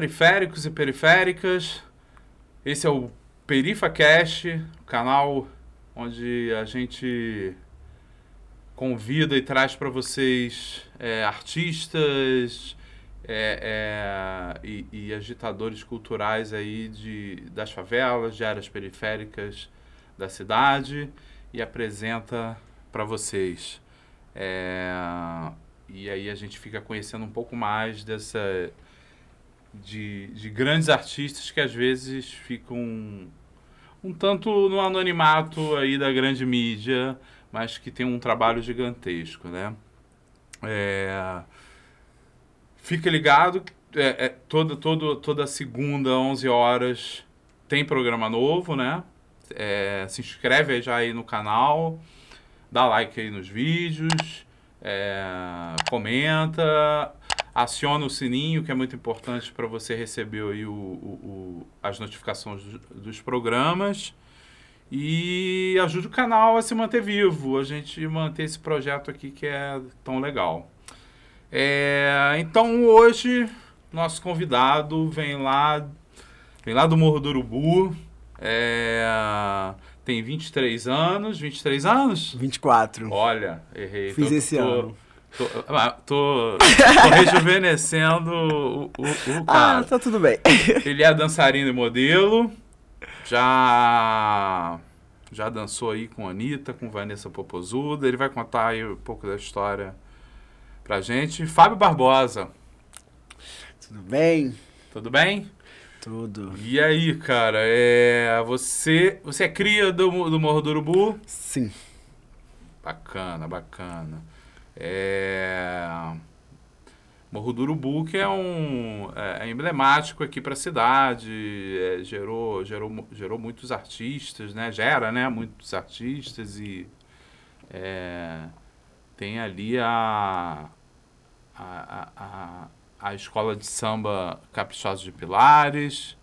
Periféricos e periféricas. Esse é o PerifaCast, o canal onde a gente convida e traz para vocês é, artistas é, é, e, e, agitadores culturais aí de, das favelas, de áreas periféricas da cidade e apresenta para vocês. É, e aí a gente fica conhecendo um pouco mais dessa de, de grandes artistas que às vezes ficam um tanto no anonimato aí da grande mídia, mas que tem um trabalho gigantesco, né? É, fica ligado, é, é, toda, segunda, 11 horas, tem programa novo, né? É, se inscreve já aí no canal, dá like aí nos vídeos, é, comenta, aciona o sininho, que é muito importante para você receber aí o, o, o as notificações dos, dos programas. E ajude o canal a se manter vivo, a gente manter esse projeto aqui que é tão legal. É, então hoje nosso convidado vem lá, vem lá do Morro do Urubu, é, tem 23 anos, 23 anos? 24. Olha, errei. Fiz tô, esse tô, ano. Tô, ah, tô, tô rejuvenescendo o, o, o, cara. Ah, tá tudo bem. Ele é dançarino e modelo. Já já dançou aí com a Anitta, com Vanessa Popozuda. Ele vai contar aí um pouco da história pra gente. Fábio Barbosa. Tudo bem? Tudo bem? Tudo. E aí, cara, é, você, você é cria do, do Morro do Urubu? Sim. Bacana, bacana. É... Morro do Urubu, que é um é, é emblemático aqui para a cidade, é, gerou, gerou, gerou muitos artistas, né? Gera, né? Muitos artistas e é, tem ali a, a, a, a, escola de samba Caprichosos de Pilares,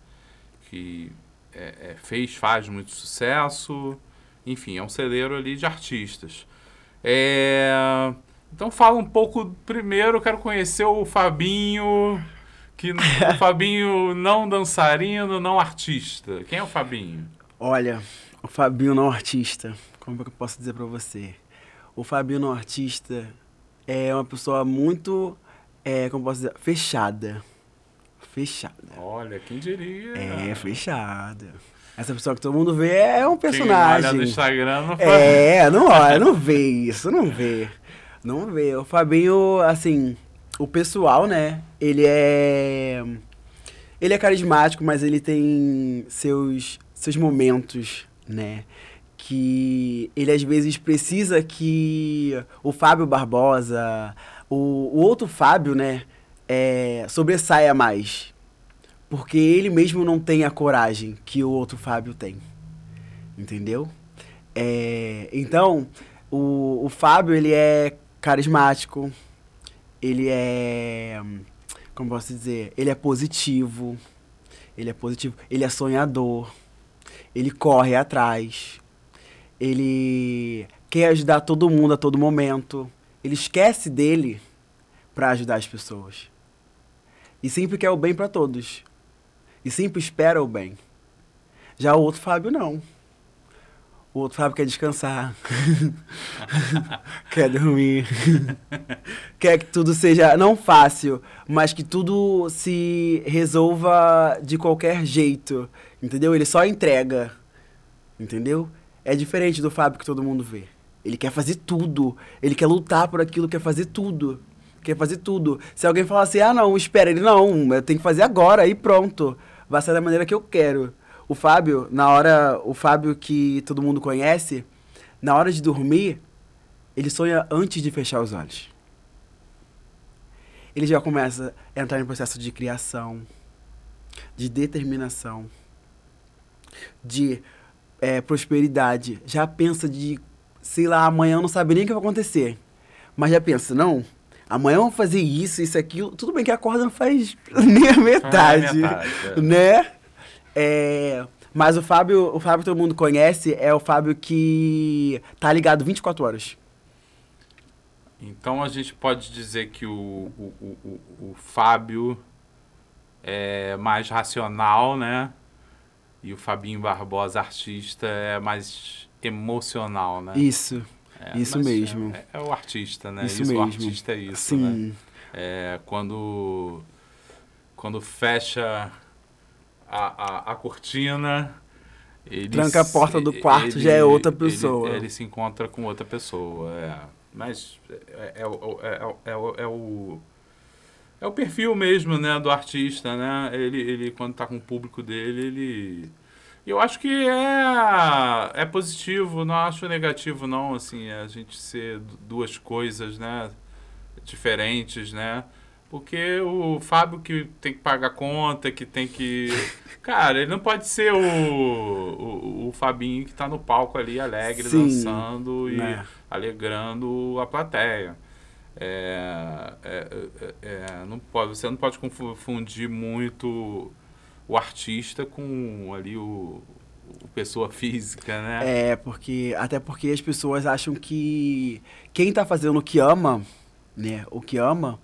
que é, é, fez, faz muito sucesso. Enfim, é um celeiro ali de artistas. É... Então fala um pouco primeiro, eu quero conhecer o Fabinho, que o Fabinho não dançarino, não artista. Quem é o Fabinho? Olha, o Fabinho não artista, como é que eu posso dizer para você? O Fabinho não artista é uma pessoa muito, é, como posso dizer, fechada. Fechada. Olha, quem diria? É, fechada. Essa pessoa que todo mundo vê é um personagem. Quem olha no Instagram não faz. É, não olha, não vê isso, não vê. Não vê. O Fabinho, assim, o pessoal, né? Ele é. Ele é carismático, mas ele tem seus, seus momentos, né? Que ele às vezes precisa que o Fábio Barbosa, o, o outro Fábio, né? É, sobressaia mais. Porque ele mesmo não tem a coragem que o outro Fábio tem. Entendeu? É, então, o, o Fábio, ele é carismático, ele é. Como posso dizer? Ele é positivo. Ele é positivo. Ele é sonhador. Ele corre atrás. Ele quer ajudar todo mundo a todo momento. Ele esquece dele para ajudar as pessoas. E sempre quer o bem para todos. E sempre espera o bem. Já o outro Fábio não. O outro Fábio quer descansar. quer dormir. quer que tudo seja, não fácil, mas que tudo se resolva de qualquer jeito. Entendeu? Ele só entrega. Entendeu? É diferente do Fábio que todo mundo vê. Ele quer fazer tudo. Ele quer lutar por aquilo, quer fazer tudo. Quer fazer tudo. Se alguém falar assim, ah, não, espera, ele não, eu tenho que fazer agora e pronto. Vai ser da maneira que eu quero. O Fábio, na hora, o Fábio que todo mundo conhece, na hora de dormir, ele sonha antes de fechar os olhos. Ele já começa a entrar em processo de criação, de determinação, de é, prosperidade. Já pensa de, sei lá, amanhã não sabe nem o que vai acontecer. Mas já pensa, não, amanhã vamos fazer isso, isso, aquilo. Tudo bem que acorda não faz nem a metade, ah, metade é. né? É, mas o Fábio, o Fábio que todo mundo conhece é o Fábio que tá ligado 24 horas. Então a gente pode dizer que o, o, o, o Fábio é mais racional, né? E o Fabinho Barbosa, artista, é mais emocional, né? Isso. É, isso mesmo. É, é, o artista, né? Isso, isso mesmo. O artista é isso, Sim. né? É, quando, quando fecha a, a, a cortina... Ele Tranca a porta do quarto, ele, já é outra pessoa. Ele, ele, se encontra com outra pessoa, é. Mas é, é, é, é, o é o perfil mesmo, né, do artista, né? Ele, ele quando tá com o público dele, ele eu acho que é é positivo, não acho negativo não, assim, a gente ser duas coisas, né, diferentes, né? Porque o Fábio que tem que pagar conta, que tem que. Cara, ele não pode ser o, o, o Fabinho que tá no palco ali alegre, Sim, dançando e né? alegrando a plateia. É, é, é, é, não pode, você não pode confundir muito o artista com ali o, o pessoa física, né? É, porque até porque as pessoas acham que quem está fazendo o que ama, né, o que ama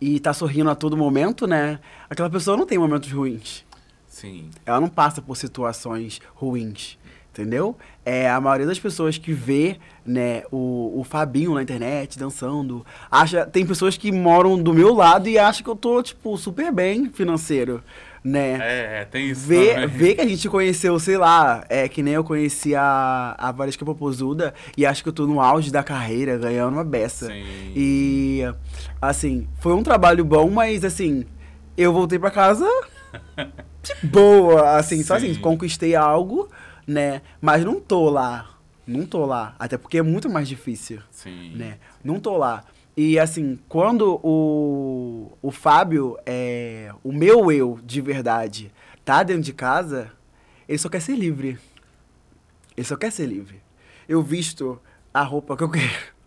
e está sorrindo a todo momento, né, aquela pessoa não tem momentos ruins. Sim. Ela não passa por situações ruins entendeu? É, a maioria das pessoas que vê né, o, o Fabinho na internet dançando, acha, tem pessoas que moram do meu lado e acham que eu tô, tipo, super bem financeiro, né? É, é tem isso vê, vê que a gente conheceu, sei lá, é que nem eu conheci a, a Valesca Popozuda e acho que eu tô no auge da carreira, ganhando uma beça. Sim. E, assim, foi um trabalho bom, mas, assim, eu voltei para casa de boa, assim, Sim. só assim, conquistei algo né? Mas não tô lá. Não tô lá. Até porque é muito mais difícil. Sim. Né? Não tô lá. E assim, quando o, o Fábio, é, o meu eu de verdade, tá dentro de casa, ele só quer ser livre. Ele só quer ser livre. Eu visto a roupa que eu quero.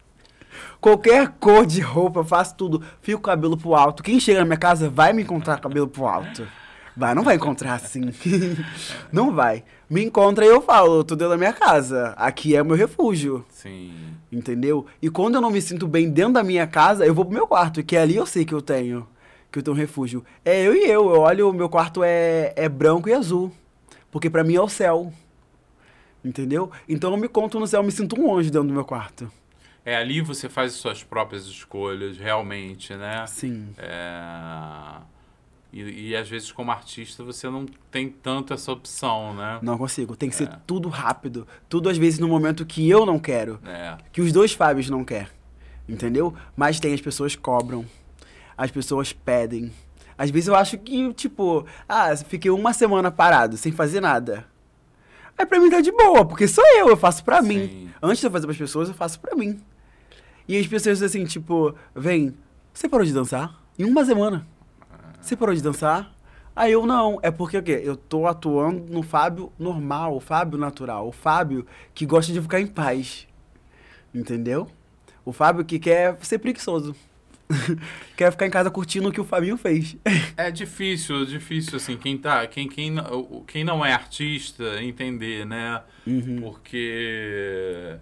Qualquer cor de roupa, faço tudo. Com o cabelo pro alto. Quem chega na minha casa vai me encontrar cabelo pro alto. Vai, não vai encontrar assim. não vai. Me encontra e eu falo, tô dentro da minha casa. Aqui é o meu refúgio. Sim. Entendeu? E quando eu não me sinto bem dentro da minha casa, eu vou pro meu quarto, que ali eu sei que eu tenho. Que eu tenho um refúgio. É eu e eu. Eu olho, o meu quarto é, é branco e azul. Porque para mim é o céu. Entendeu? Então eu me conto no céu, eu me sinto um anjo dentro do meu quarto. É ali você faz as suas próprias escolhas, realmente, né? Sim. É e, e, às vezes, como artista, você não tem tanto essa opção, né? Não consigo. Tem que é. ser tudo rápido. Tudo, às vezes, no momento que eu não quero. É. Que os dois Fábios não querem. Entendeu? Mas tem, as pessoas cobram. As pessoas pedem. Às vezes eu acho que, tipo, ah, fiquei uma semana parado, sem fazer nada. Aí pra mim tá de boa, porque sou eu, eu faço pra Sim. mim. Antes de eu fazer pras pessoas, eu faço pra mim. E as pessoas assim, tipo, vem, você parou de dançar? Em uma semana. Você parou de dançar? Aí eu não, é porque o quê? Eu tô atuando no Fábio normal, o Fábio natural, o Fábio que gosta de ficar em paz. Entendeu? O Fábio que quer ser preguiçoso. quer ficar em casa curtindo o que o Fabinho fez. é difícil, difícil assim, quem tá, quem quem quem não é artista entender, né? Uhum. Porque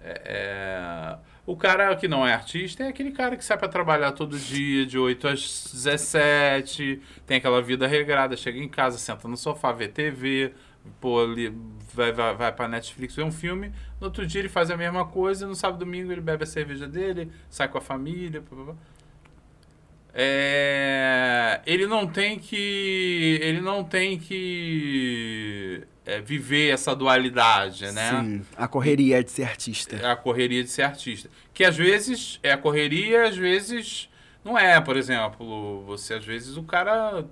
é, é o cara que não é artista é aquele cara que sai para trabalhar todo dia, de 8 às 17, tem aquela vida regrada, chega em casa, senta no sofá, vê TV, pô, ali, vai, vai, vai pra Netflix ver um filme, no outro dia ele faz a mesma coisa, no sábado domingo ele bebe a cerveja dele, sai com a família. Blá, blá. É, ele não tem que. Ele não tem que é, viver essa dualidade, né? Sim, a correria de ser artista. É a correria de ser artista. Que às vezes é a correria, às vezes não é. Por exemplo, você às vezes o cara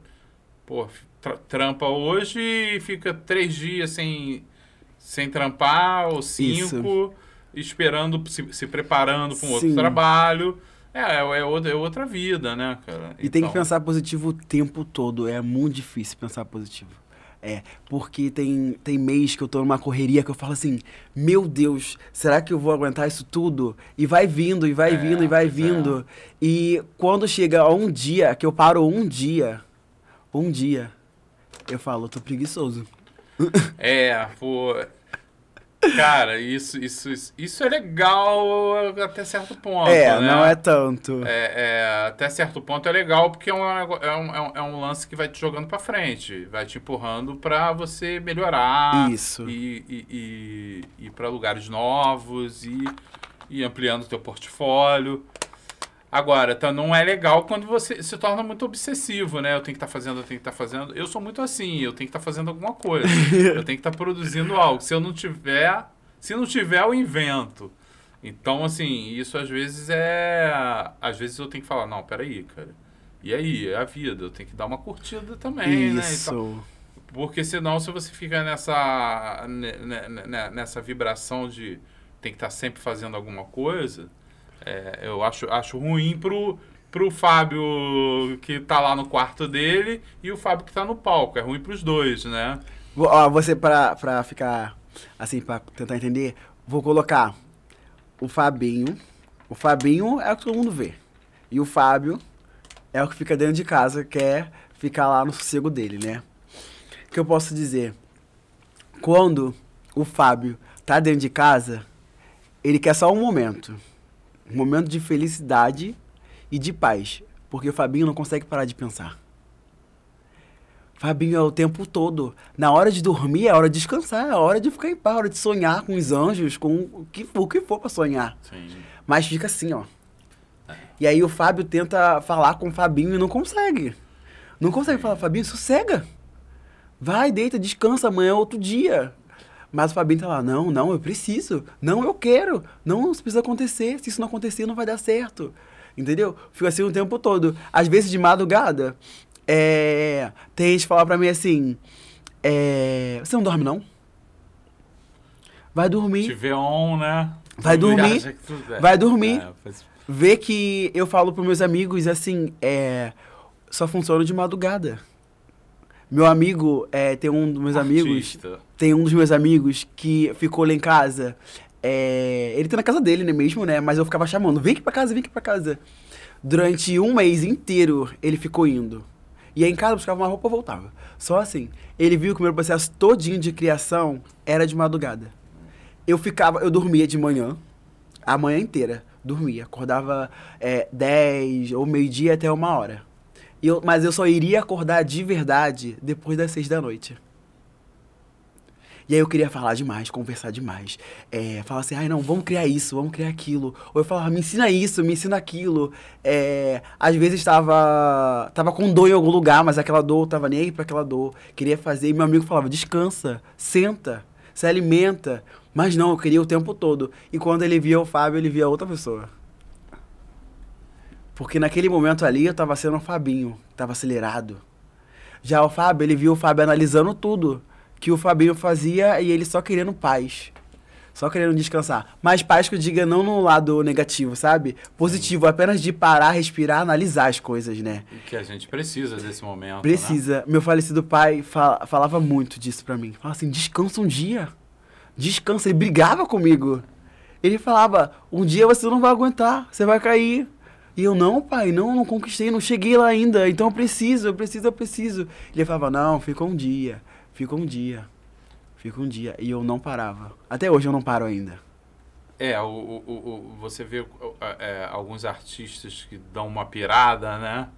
pô, tra trampa hoje e fica três dias sem, sem trampar, ou cinco, Isso. esperando, se, se preparando para um Sim. outro trabalho. É, é, é, outra, é outra vida, né, cara? E então... tem que então pensar positivo o tempo todo. É muito difícil pensar positivo. É, porque tem, tem mês que eu tô numa correria que eu falo assim, meu Deus, será que eu vou aguentar isso tudo? E vai vindo, e vai é, vindo, e vai vindo. É. E quando chega um dia, que eu paro um dia, um dia, eu falo, eu tô preguiçoso. É, pô. Cara, isso, isso, isso, isso é legal até certo ponto. É, né? não é tanto. É, é, até certo ponto é legal porque é um, é um, é um, é um lance que vai te jogando pra frente, vai te empurrando pra você melhorar. Isso. E, e, e, ir pra lugares novos e, e ampliando o teu portfólio. Agora, tá, não é legal quando você se torna muito obsessivo, né? Eu tenho que estar tá fazendo, eu tenho que estar tá fazendo. Eu sou muito assim, eu tenho que estar tá fazendo alguma coisa. eu tenho que estar tá produzindo algo. Se eu não tiver, se não tiver, eu invento. Então, assim, isso às vezes é. Às vezes eu tenho que falar, não, peraí, cara. E aí, é a vida, eu tenho que dar uma curtida também, né? isso. né? Então, porque senão, se você fica nessa, nessa vibração de tem que estar sempre fazendo alguma coisa é, eu acho, acho ruim pro, pro Fábio que tá lá no quarto dele e o Fábio que tá no palco. É ruim pros dois, né? Ó, você, pra, pra ficar assim, pra tentar entender, vou colocar o Fabinho. O Fabinho é o que todo mundo vê. E o Fábio é o que fica dentro de casa, quer ficar lá no sossego dele, né? O que eu posso dizer? Quando o Fábio tá dentro de casa, ele quer só um momento um momento de felicidade e de paz. Porque o Fabinho não consegue parar de pensar. Fabinho é o tempo todo. Na hora de dormir é hora de descansar, é hora de ficar em paz, é hora de sonhar com os anjos, com o que, o que for para sonhar. Sim. Mas fica assim, ó. É. E aí o Fábio tenta falar com o Fabinho e não consegue. Não consegue falar, Fabinho, sossega. Vai, deita, descansa, amanhã é outro dia. Mas o Fabinho tá lá, não, não, eu preciso. Não, eu quero. Não, isso precisa acontecer. Se isso não acontecer, não vai dar certo. Entendeu? Fico assim o tempo todo. Às vezes de madrugada, é... tem gente que fala pra mim assim, é... você não dorme não? Vai dormir. Tiver on, né? Vai dormir. Vai dormir. É. Vê que eu falo pros meus amigos assim, é... só funciona de madrugada. Meu amigo, é, tem um dos meus Artista. amigos. Tem um dos meus amigos que ficou lá em casa. É, ele tá na casa dele, né, mesmo, né? Mas eu ficava chamando, vem aqui pra casa, vem aqui pra casa. Durante um mês inteiro, ele ficou indo. E aí em casa buscava uma roupa e voltava. Só assim. Ele viu que o meu processo todinho de criação era de madrugada. Eu ficava, eu dormia de manhã, a manhã inteira. Dormia. Acordava é, 10 ou meio-dia até uma hora. Eu, mas eu só iria acordar de verdade depois das seis da noite. E aí eu queria falar demais, conversar demais. É, falar assim, ai não, vamos criar isso, vamos criar aquilo. Ou eu falava, me ensina isso, me ensina aquilo. É, às vezes estava tava com dor em algum lugar, mas aquela dor, tava nem aí pra aquela dor. Queria fazer, e meu amigo falava, descansa, senta, se alimenta. Mas não, eu queria o tempo todo. E quando ele via o Fábio, ele via outra pessoa. Porque naquele momento ali eu tava sendo o Fabinho, tava acelerado. Já o Fábio, ele viu o Fábio analisando tudo que o Fabinho fazia e ele só querendo paz. Só querendo descansar. Mas paz que eu diga não no lado negativo, sabe? Positivo, apenas de parar, respirar, analisar as coisas, né? Que a gente precisa desse momento. Precisa. Né? Meu falecido pai fala, falava muito disso pra mim. Falava assim: descansa um dia. Descansa. Ele brigava comigo. Ele falava: um dia você não vai aguentar, você vai cair. E eu, não, pai, não, não conquistei, não cheguei lá ainda, então eu preciso, eu preciso, eu preciso. Ele falava, não, fica um dia, fica um dia, fica um dia. E eu não parava. Até hoje eu não paro ainda. É, o, o, o você vê é, alguns artistas que dão uma pirada, né?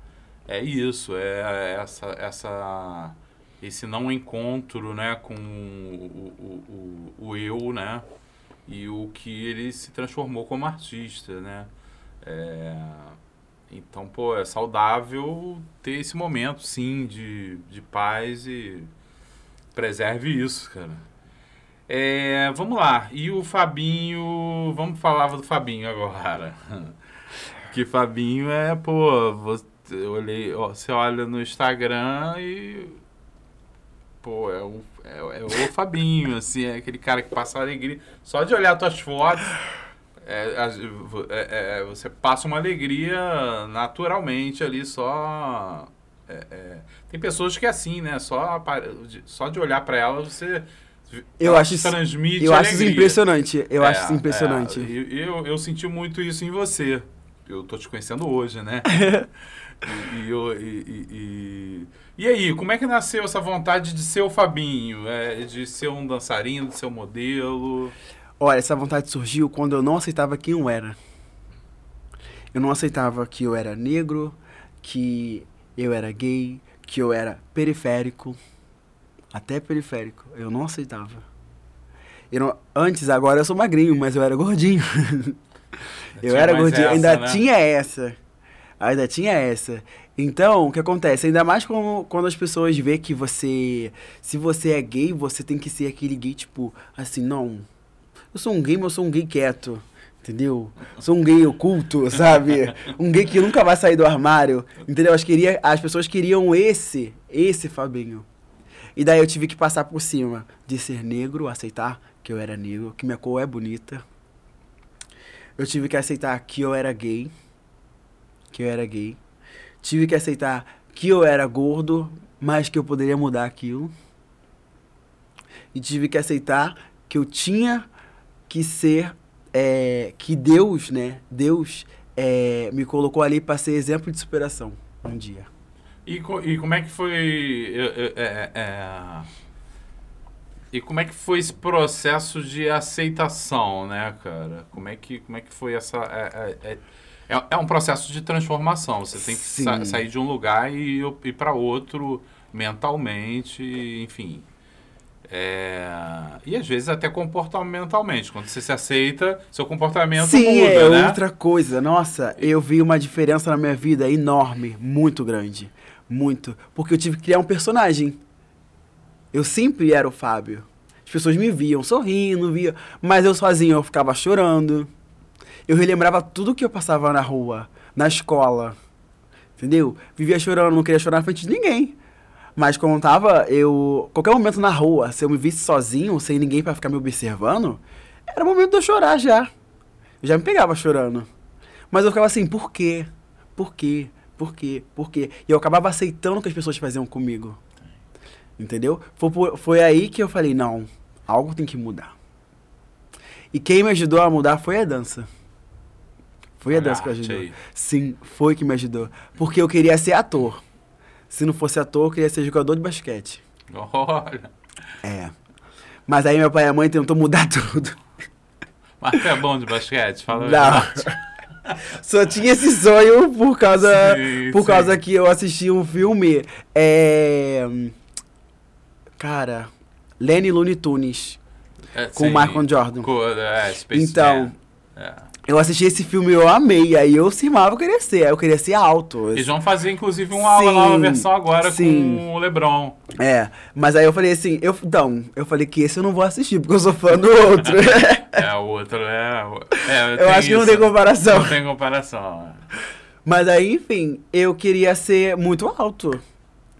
É isso, é essa, essa, esse não encontro, né, com o, o, o, o eu, né? E o que ele se transformou como artista, né? É, então, pô, é saudável ter esse momento, sim, de, de paz e preserve isso, cara. É, vamos lá. E o Fabinho. Vamos falar do Fabinho agora. que Fabinho é, pô, você, eu olhei, ó, você olha no Instagram e. Pô, é o, é, é o Fabinho, assim, é aquele cara que passa alegria. Só de olhar tuas fotos. É, é, é, você passa uma alegria naturalmente ali, só. É, é, tem pessoas que é assim, né? Só, só de olhar para ela você. Eu acho isso, transmite eu acho isso impressionante. Eu acho isso impressionante. eu, eu, senti muito isso em você. eu tô te conhecendo hoje, né? e, e, e, e- e- e aí, como é que nasceu essa vontade de ser o Fabinho? É, de ser um dançarino, de ser um modelo? Olha, essa vontade surgiu quando eu não aceitava quem eu era. Eu não aceitava que eu era negro, que eu era gay, que eu era periférico. Até periférico. Eu não aceitava. Eu não- antes, agora eu sou magrinho, mas eu era gordinho. eu era gordinho, essa, ainda né? tinha essa. Ainda tinha essa. Então, o que acontece? Ainda mais quando, quando as pessoas vê que você. Se você é gay, você tem que ser aquele gay, tipo, assim, não. Eu sou um gay, mas eu sou um gay quieto. Entendeu? Sou um gay oculto, sabe? Um gay que nunca vai sair do armário. Entendeu? As, queria, as pessoas queriam esse, esse Fabinho. E daí eu tive que passar por cima de ser negro, aceitar que eu era negro, que minha cor é bonita. Eu tive que aceitar que eu era gay. Que eu era gay. Tive que aceitar que eu era gordo, mas que eu poderia mudar aquilo. E tive que aceitar que eu tinha que ser. é, que Deus, né? Deus é, me colocou ali para ser exemplo de superação um dia. E, co- e como é que foi. é, é, é, e como é que foi esse processo de aceitação, né, cara? Como é que, como é que foi essa. É, é, um processo de transformação. Você tem que sa- sair de um lugar e ir para outro mentalmente, enfim. É, e às vezes até comportamentalmente. Quando você se aceita, seu comportamento Sim, muda, é né? outra coisa. Nossa, eu vi uma diferença na minha vida enorme, muito grande. Muito. Porque eu tive que criar um personagem. Eu sempre era o Fábio. As pessoas me viam sorrindo, via, mas eu sozinho eu ficava chorando. Eu relembrava tudo que eu passava na rua, na escola. Entendeu? Vivia chorando, não queria chorar na frente de ninguém. Mas quando tava, eu. Qualquer momento na rua, se eu me visse sozinho, sem ninguém pra ficar me observando, era o momento de eu chorar já. Eu já me pegava chorando. Mas eu ficava assim, por quê? Por quê? Por quê? Por quê? E eu acabava aceitando o que as pessoas faziam comigo. Entendeu? Foi, foi aí que eu falei, não, algo tem que mudar. E quem me ajudou a mudar foi a dança. Foi a Olha dança que a arte ajudou. aí. Sim, foi que me ajudou. Porque eu queria ser ator. Se não fosse ator, eu queria ser jogador de basquete. Olha. É. Mas aí meu pai e a mãe tentou mudar tudo. Mas é bom de basquete? Fala Não. Só tinha esse sonho por causa, Sim, por sim. causa que eu assisti um filme. É. Cara, Lenny Looney Tunes, É, com o sim. Michael Jordan. Co- é, Space Então, Jam. É. eu assisti esse filme e eu amei. Aí eu cismava eu queria ser. Aí eu queria ser alto. Eles vão fazer, inclusive, uma aula Sim, nova versão agora sim. com o LeBron. É, mas aí eu falei assim, eu, então, eu falei que esse eu não vou assistir, porque eu sou fã do outro. É, o outro é... é eu acho que não isso. tem comparação. Não tem comparação. é. Mas aí, enfim, eu queria ser muito alto.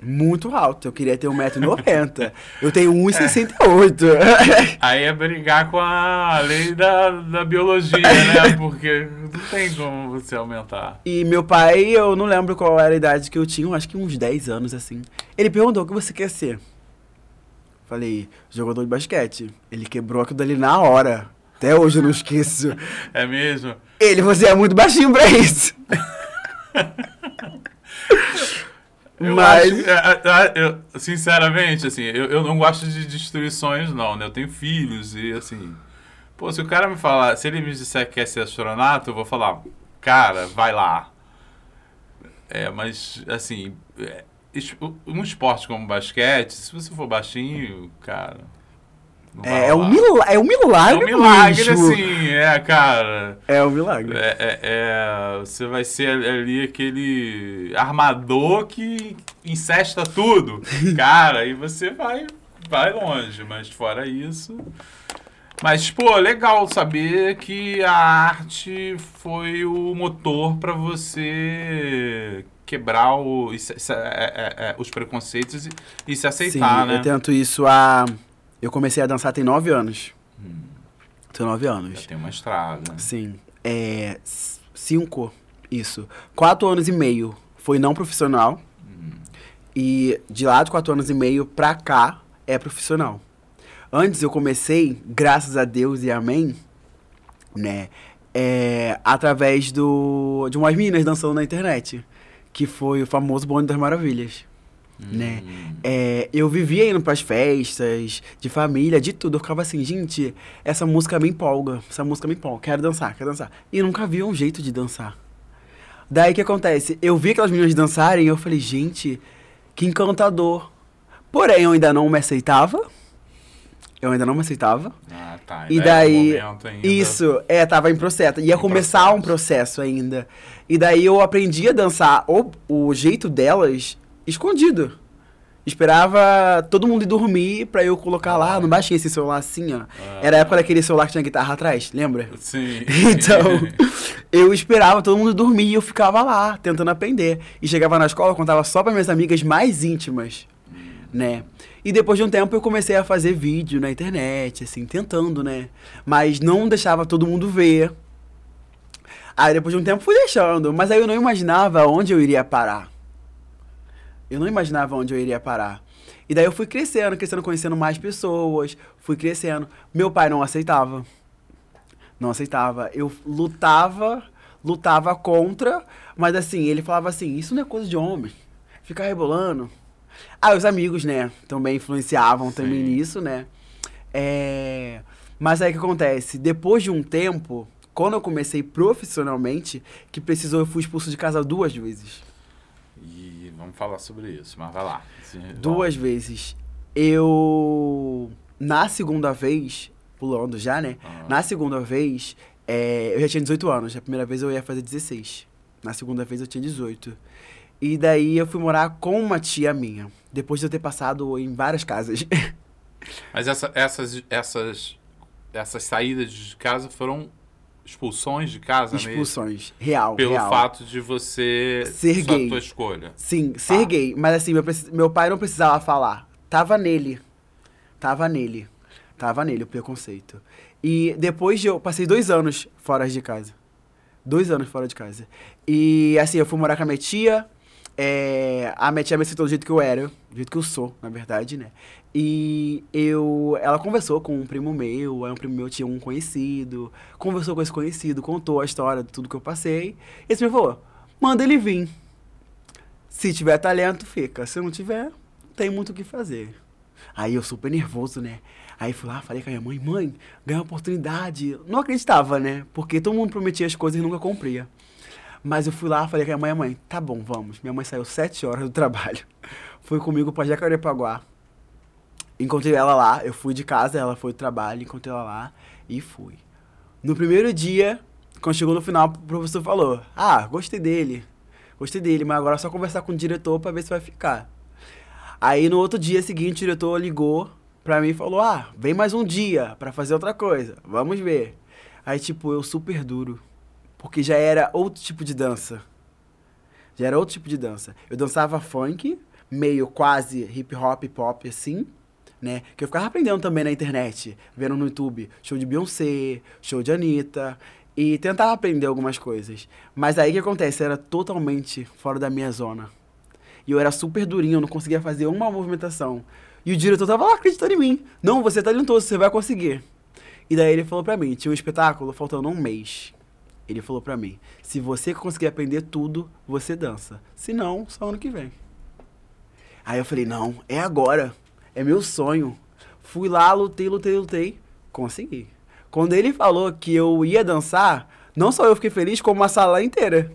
Muito alto. Eu queria ter 1,90m. Eu tenho 1,68m. Aí é brigar com a lei da, da biologia, né? Porque não tem como você aumentar. E meu pai, eu não lembro qual era a idade que eu tinha, acho que uns 10 anos, assim. Ele perguntou, o que você quer ser? Falei, jogador de basquete. Ele quebrou aquilo dali na hora. Até hoje eu não esqueço. É mesmo? Ele, você é muito baixinho pra isso. Eu Mas- acho- é, é, é, eu, sinceramente, assim, eu, eu não gosto de destruições, não, né? Eu tenho filhos e, assim... Pô, se o cara me falar... Se ele me disser que quer ser astronauta, eu vou falar... Cara, vai lá. É, mas, assim... é, um esporte como basquete, se você for baixinho, cara... É, é um milagre, é um É milagre, um milagre, assim, é, cara... É um milagre. É, é- é, você vai ser ali aquele armador que incesta tudo. Cara, e você vai, vai longe, mas fora isso. Mas, pô, legal saber que a arte foi o motor pra você quebrar o, é- é- é, os preconceitos e, e se aceitar, Sim, né? eu tento isso há... Eu comecei a dançar tem 9 anos. Tem 9 Já anos. tem uma estrada. Sim. É... Cinco. Isso. Quatro anos e meio foi não profissional. E de lá de quatro anos e meio pra cá é profissional. Antes eu comecei, graças a Deus e amém, né? é, através do, de umas meninas dançando na internet, que foi o famoso Bonde das Maravilhas. Né? É, eu vivia indo pras festas, de família, de tudo. Eu ficava assim, gente, essa música me empolga, essa música me empolga, quero dançar, quero dançar. E nunca vi um jeito de dançar. Daí o que acontece? Eu vi aquelas meninas dançarem e eu falei, gente, que encantador. Porém, eu ainda não me aceitava. Eu ainda não me aceitava. Ah, tá. E daí, isso, é, tava em processo. Ia Em começar processo. um processo ainda. E daí eu aprendi a dançar o, o jeito delas escondido. Esperava todo mundo ir dormir pra eu colocar lá. Não baixei esse celular assim, ó. Ah. Era a época daquele celular que tinha guitarra atrás, lembra? Sim. Então, eu esperava todo mundo dormir e eu ficava lá, tentando aprender. E chegava na escola, contava só para minhas amigas mais íntimas, né? E depois de um tempo eu comecei a fazer vídeo na internet, assim, tentando, né? Mas não deixava todo mundo ver. Aí depois de um tempo fui deixando, mas aí eu não imaginava onde eu iria parar. Eu não imaginava onde eu iria parar. E daí eu fui crescendo, crescendo, conhecendo mais pessoas, fui crescendo. Meu pai não aceitava. Não aceitava. Eu lutava, lutava contra, mas assim, ele falava assim, isso não é coisa de homem. Ficar rebolando. Ah, os amigos, né, também influenciavam também Sim. nisso, né? É... Mas aí o que acontece? Depois de um tempo, quando eu comecei profissionalmente, que precisou, eu fui expulso de casa duas vezes. E vamos falar sobre isso, mas vai lá. Duas vezes. Eu. Na segunda vez, pulando já, né? Ah. Na segunda vez, é, eu já tinha 18 anos. A primeira vez eu ia fazer 16. Na segunda vez eu tinha 18. E daí eu fui morar com uma tia minha. Depois de eu ter passado em várias casas. Mas essa- essas, essas, essas saídas de casa foram expulsões de casa mesmo? Expulsões. Real, Pelo real. fato de você Ser sua gay. tua escolha. Sim, ser Tá. gay. Mas assim, meu, meu pai não precisava falar. Tava nele. Tava nele. Tava nele o preconceito. E depois de eu passei dois anos fora de casa. Dois anos fora de casa. E assim, eu fui morar com a minha tia. É, a minha tia me aceitou do jeito que eu era, do jeito que eu sou, na verdade, né? E eu. Ela conversou com um primo meu, aí um primo meu tinha um conhecido, conversou com esse conhecido, contou a história de tudo que eu passei. E esse me falou: manda ele vir. Se tiver talento, fica. Se não tiver, tem muito o que fazer. Aí eu super nervoso, né? Aí fui lá, falei com a minha mãe, mãe, ganhei uma oportunidade. Não acreditava, né? Porque todo mundo prometia as coisas e nunca cumpria. Mas eu fui lá, falei com a minha mãe, mãe, tá bom, vamos. Minha mãe saiu sete horas do trabalho. Foi comigo pra Jacarepaguá. Encontrei ela lá, eu fui de casa, ela foi do trabalho, encontrei ela lá e fui. No primeiro dia, quando chegou no final, o professor falou: Ah, gostei dele. Gostei dele, mas agora é só conversar com o diretor pra ver se vai ficar. Aí no outro dia seguinte, o diretor ligou pra mim e falou: Ah, vem mais um dia pra fazer outra coisa. Vamos ver. Aí, tipo, eu super duro. Porque já era outro tipo de dança. Já era outro tipo de dança. Eu dançava funk, meio quase hip hop, pop assim, né? Que eu ficava aprendendo também na internet, vendo no YouTube show de Beyoncé, show de Anitta. E tentava aprender algumas coisas. Mas aí o que acontece? Era totalmente fora da minha zona. E eu era super durinho, eu não conseguia fazer uma movimentação. E o diretor tava lá acreditando em mim. Não, você é talentoso, você vai conseguir. E daí ele falou pra mim, tinha um espetáculo faltando um mês. Ele falou pra mim, se você conseguir aprender tudo, você dança. Se não, só ano que vem. Aí eu falei, não, é agora. É meu sonho. Fui lá, lutei, lutei, lutei. Consegui. Quando ele falou que eu ia dançar, não só eu fiquei feliz, como a sala inteira.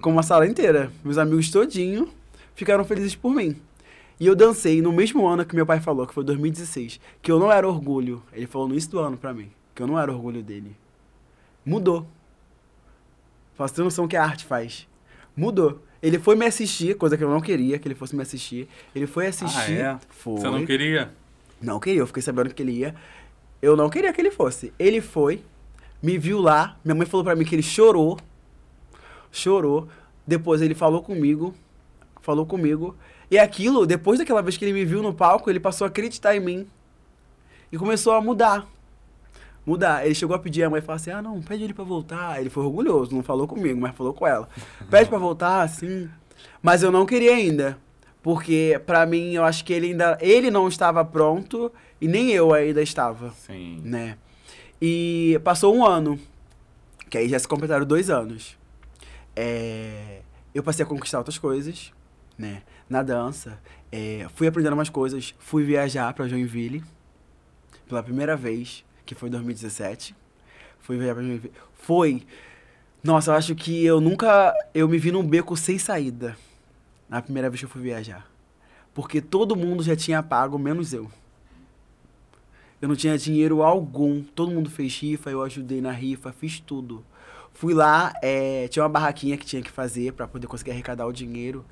Como a sala inteira. Meus amigos todinho ficaram felizes por mim. E eu dancei no mesmo ano que meu pai falou, que foi 2016, que eu não era orgulho. Ele falou no início do ano pra mim, que eu não era orgulho dele. Mudou. Ter noção que a arte faz. Mudou. Ele foi me assistir, coisa que eu não queria que ele fosse me assistir. Ele foi assistir. Ah, é? Foi. Você não queria? Não queria, eu fiquei sabendo que ele ia. Eu não queria que ele fosse. Ele foi, me viu lá, minha mãe falou pra mim que ele chorou. Chorou. Depois ele falou comigo, falou comigo. E aquilo, depois daquela vez que ele me viu no palco, ele passou a acreditar em mim. E começou a mudar. Mudar. Ele chegou a pedir a mãe e falou assim: ah, não, pede ele pra voltar. Ele foi orgulhoso, não falou comigo, mas falou com ela. Pede pra voltar, assim. Mas eu não queria ainda. Porque, pra mim, eu acho que ele ainda. Ele não estava pronto e nem eu ainda estava Sim. né? E passou um ano. Que aí já se completaram dois anos. É, eu passei a conquistar outras coisas, né? Na dança. É, fui aprendendo umas coisas. Fui viajar pra Joinville. Pela primeira vez, que foi em 2017. Fui viajar pra Joinville. Foi. Nossa, eu acho que eu nunca. Eu me vi num beco sem saída. Na primeira vez que eu fui viajar. Porque todo mundo já tinha pago, menos eu. Eu não tinha dinheiro algum. Todo mundo fez rifa, eu ajudei na rifa, fiz tudo. Fui lá, é, tinha uma barraquinha que tinha que fazer para poder conseguir arrecadar o dinheiro.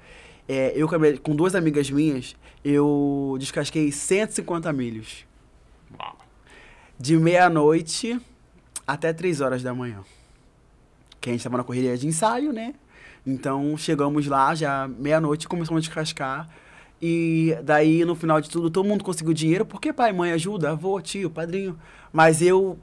É, eu com duas amigas minhas, eu descasquei 150 milhos. De meia-noite até 3 horas da manhã. Que a gente estava na correria de ensaio, né? Então chegamos lá já meia-noite começamos a descascar. E daí, no final de tudo, todo mundo conseguiu dinheiro, porque pai, mãe ajuda, avô, tio, padrinho. Mas eu.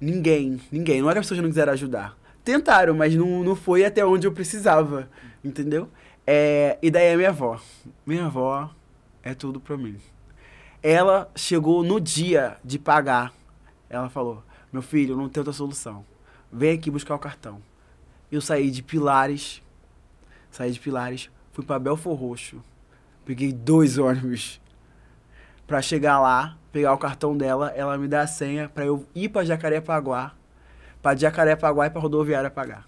Ninguém, ninguém. Não era que as pessoas não quiseram ajudar. Tentaram, mas não, não foi até onde eu precisava, entendeu? É, e daí a minha avó. Minha avó é tudo pra mim. Ela chegou no dia de pagar. Ela falou: Meu filho, não tem outra solução. Vem aqui buscar o cartão. Eu saí de Pilares. Saí de Pilares, fui para Belfor Roxo Peguei dois ônibus para chegar lá, pegar o cartão dela, ela me dá a senha para eu ir para Jacarepaguá, para Jacarepaguá e para rodoviária pagar.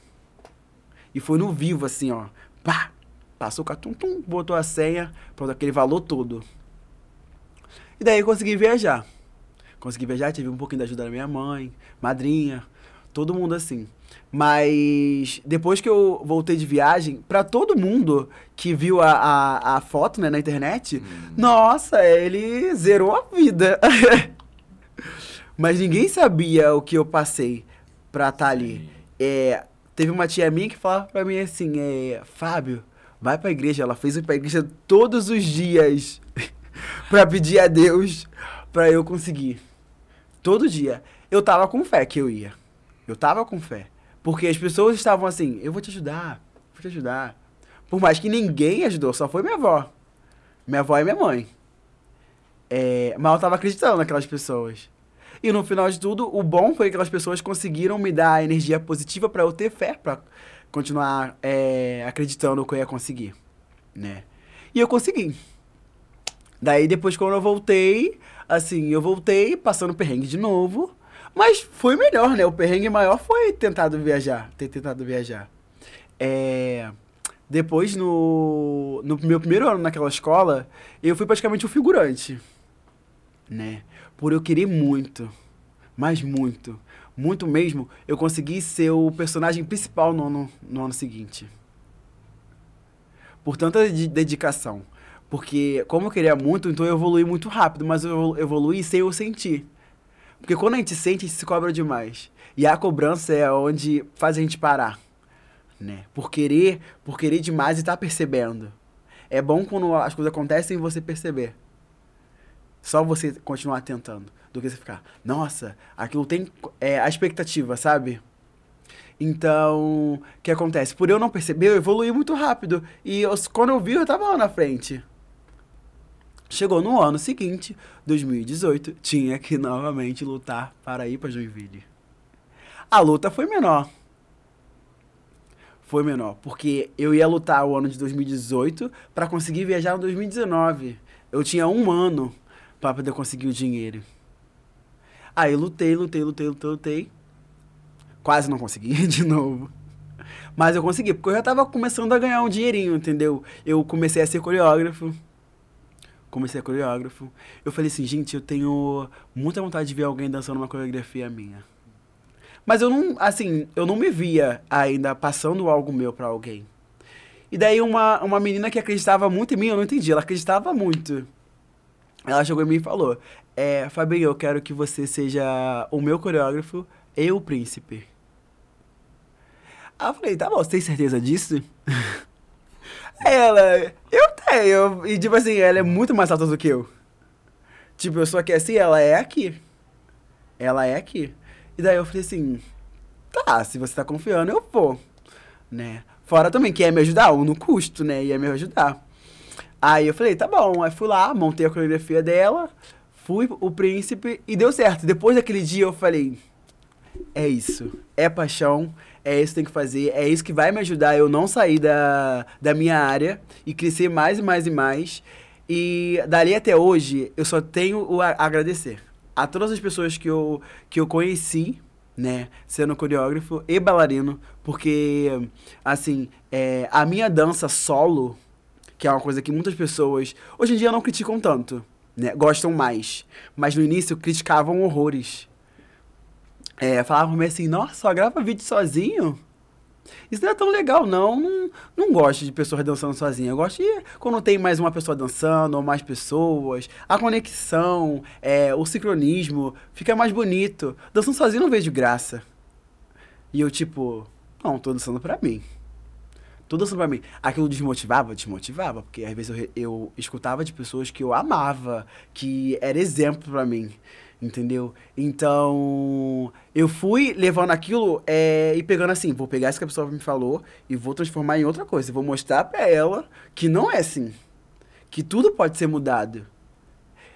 E foi no vivo assim, ó. Pá! Passou o cartão, tum, botou a senha, pronto, aquele valor todo. E daí eu consegui viajar. Consegui viajar, tive um pouquinho da ajuda da minha mãe, madrinha, todo mundo assim. Mas depois que eu voltei de viagem, para todo mundo que viu a, a, a foto né, na internet, hum. nossa, ele zerou a vida. Mas ninguém sabia o que eu passei pra estar tá ali. É, teve uma tia minha que falava pra mim assim, é, Fábio, vai pra igreja. Ela fez ir pra igreja todos os dias pra pedir a Deus pra eu conseguir. Todo dia. Eu tava com fé que eu ia. Eu tava com fé. Porque as pessoas estavam assim, eu vou te ajudar, vou te ajudar. Por mais que ninguém ajudou, só foi minha avó. Minha avó e minha mãe. É, mas eu tava acreditando naquelas pessoas. E no final de tudo, o bom foi que aquelas pessoas conseguiram me dar energia positiva para eu ter fé, para continuar é, acreditando que eu ia conseguir, né? E eu consegui. Daí depois quando eu voltei, assim, eu voltei passando perrengue de novo, mas foi melhor, né? O perrengue maior foi tentado viajar, ter tentado viajar. É... Depois, no, no meu primeiro ano naquela escola, eu fui praticamente um figurante, né? Por eu querer muito, mas muito, muito mesmo, eu consegui ser o personagem principal no ano, no ano seguinte. Por tanta dedicação. Porque, como eu queria muito, então eu evolui muito rápido, mas eu evolui sem eu sentir. Porque quando a gente sente, a gente se cobra demais. E a cobrança é onde faz a gente parar, né? Por querer, por querer demais e tá percebendo. É bom quando as coisas acontecem e você perceber. Só você continuar tentando. Do que você ficar, nossa, aquilo tem é, a expectativa, sabe? Então, o que acontece? Por eu não perceber, eu evolui muito rápido. E eu, quando eu vi, eu tava lá na frente. Chegou no ano seguinte, 2018, tinha que novamente lutar para ir para Joinville. A luta foi menor. Foi menor, porque eu ia lutar o ano de 2018 para conseguir viajar em 2019. Eu tinha um ano para poder conseguir o dinheiro. Aí lutei, lutei, lutei, lutei, lutei. Quase não consegui de novo. Mas eu consegui, porque eu já tava começando a ganhar um dinheirinho, entendeu? Eu comecei a ser coreógrafo comecei a coreógrafo. Eu falei assim, gente, eu tenho muita vontade de ver alguém dançando uma coreografia minha. Mas eu não, assim, eu não me via ainda passando algo meu para alguém. E daí uma, uma menina que acreditava muito em mim, eu não entendi, ela acreditava muito. Ela chegou em mim e falou, é, Fabinho, eu quero que você seja o meu coreógrafo e o príncipe. Aí eu falei, tá bom, você tem certeza disso? ela, eu tenho. E tipo assim, ela é muito mais alta do que eu. Tipo, eu sou aqui assim, ela é aqui. Ela é aqui. E daí eu falei assim, tá, se você tá confiando, eu vou. Né? Fora também que ia me ajudar, ou no custo, né? Ia me ajudar. Aí eu falei, tá bom. Aí fui lá, montei a coreografia dela, fui o príncipe e deu certo. Depois daquele dia eu falei, é isso. É paixão, é isso que tem que fazer, é isso que vai me ajudar eu não sair da, da minha área e crescer mais e mais e mais. E dali até hoje, eu só tenho a agradecer a todas as pessoas que eu, que eu conheci, né, sendo coreógrafo e bailarino, porque, assim, é, a minha dança solo, que é uma coisa que muitas pessoas, hoje em dia não criticam tanto, né, gostam mais, mas no início criticavam horrores. É, falavam assim, nossa, só grava vídeo sozinho? Isso não é tão legal, não. Não, não gosto de pessoas dançando sozinhas. Eu gosto de quando tem mais uma pessoa dançando, ou mais pessoas. A conexão, é, o sincronismo, fica mais bonito. Dançando sozinho não vejo graça. E eu, tipo, não, tô dançando pra mim. Tô dançando pra mim. Aquilo desmotivava? Desmotivava, porque às vezes eu, eu escutava de pessoas que eu amava, que era exemplo pra mim entendeu? Então, eu fui levando aquilo é, e pegando assim, vou pegar isso que a pessoa me falou e vou transformar em outra coisa. Vou mostrar pra ela que não é assim. Que tudo pode ser mudado.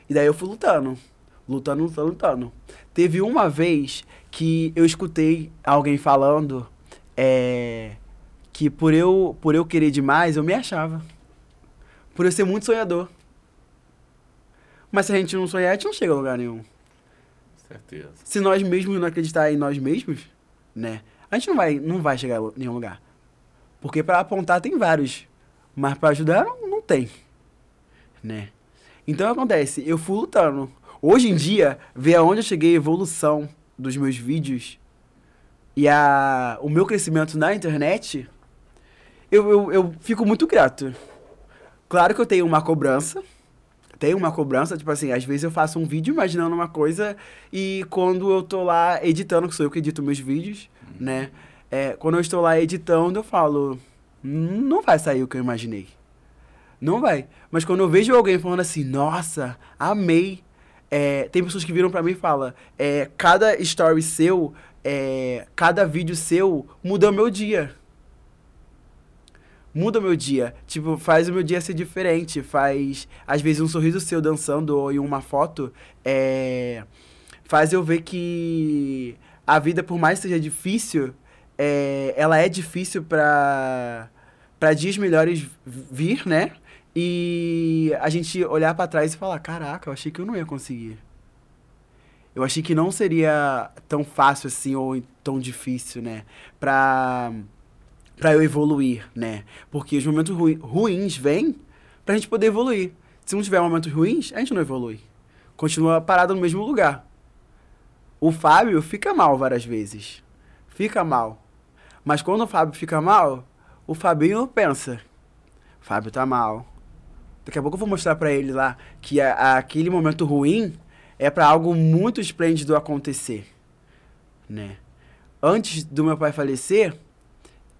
E daí eu fui lutando. Lutando, lutando, lutando. Teve uma vez que eu escutei alguém falando é, que por eu, por eu querer demais, eu me achava. Por eu ser muito sonhador. Mas se a gente não sonhar, a gente não chega a lugar nenhum. Certeza. Se nós mesmos não acreditar em nós mesmos, né? A gente não vai, não vai chegar a nenhum lugar. Porque para apontar tem vários, mas para ajudar não, não tem, né? Então acontece, eu fui lutando. Hoje em dia, ver aonde eu cheguei a evolução dos meus vídeos e a, o meu crescimento na internet, eu, eu, eu fico muito grato. Claro que eu tenho uma cobrança, tem uma cobrança, tipo assim, às vezes eu faço um vídeo imaginando uma coisa e quando eu tô lá editando, que sou eu que edito meus vídeos, uhum. né? É, quando eu estou lá editando, eu falo, não vai sair o que eu imaginei. Não vai. Mas quando eu vejo alguém falando assim, nossa, amei. É, tem pessoas que viram para mim e falam, é, cada story seu, é, cada vídeo seu muda o meu dia muda meu dia. Tipo, faz o meu dia ser diferente. Faz, às vezes, um sorriso seu dançando ou em uma foto é, faz eu ver que a vida, por mais que seja difícil, é, ela é difícil para para dias melhores vir, né? E a gente olhar para trás e falar: caraca, eu achei que eu não ia conseguir. Eu achei que não seria tão fácil assim ou tão difícil, né? Pra para eu evoluir, né? Porque os momentos ru ruins vêm pra gente poder evoluir. Se não tiver momentos ruins, a gente não evolui. Continua parado no mesmo lugar. O Fábio fica mal várias vezes. Fica mal. Mas quando o Fábio fica mal, o Fabinho pensa: Fábio tá mal. Daqui a pouco eu vou mostrar para ele lá que a, a, aquele momento ruim é para algo muito esplêndido acontecer, né? Antes do meu pai falecer,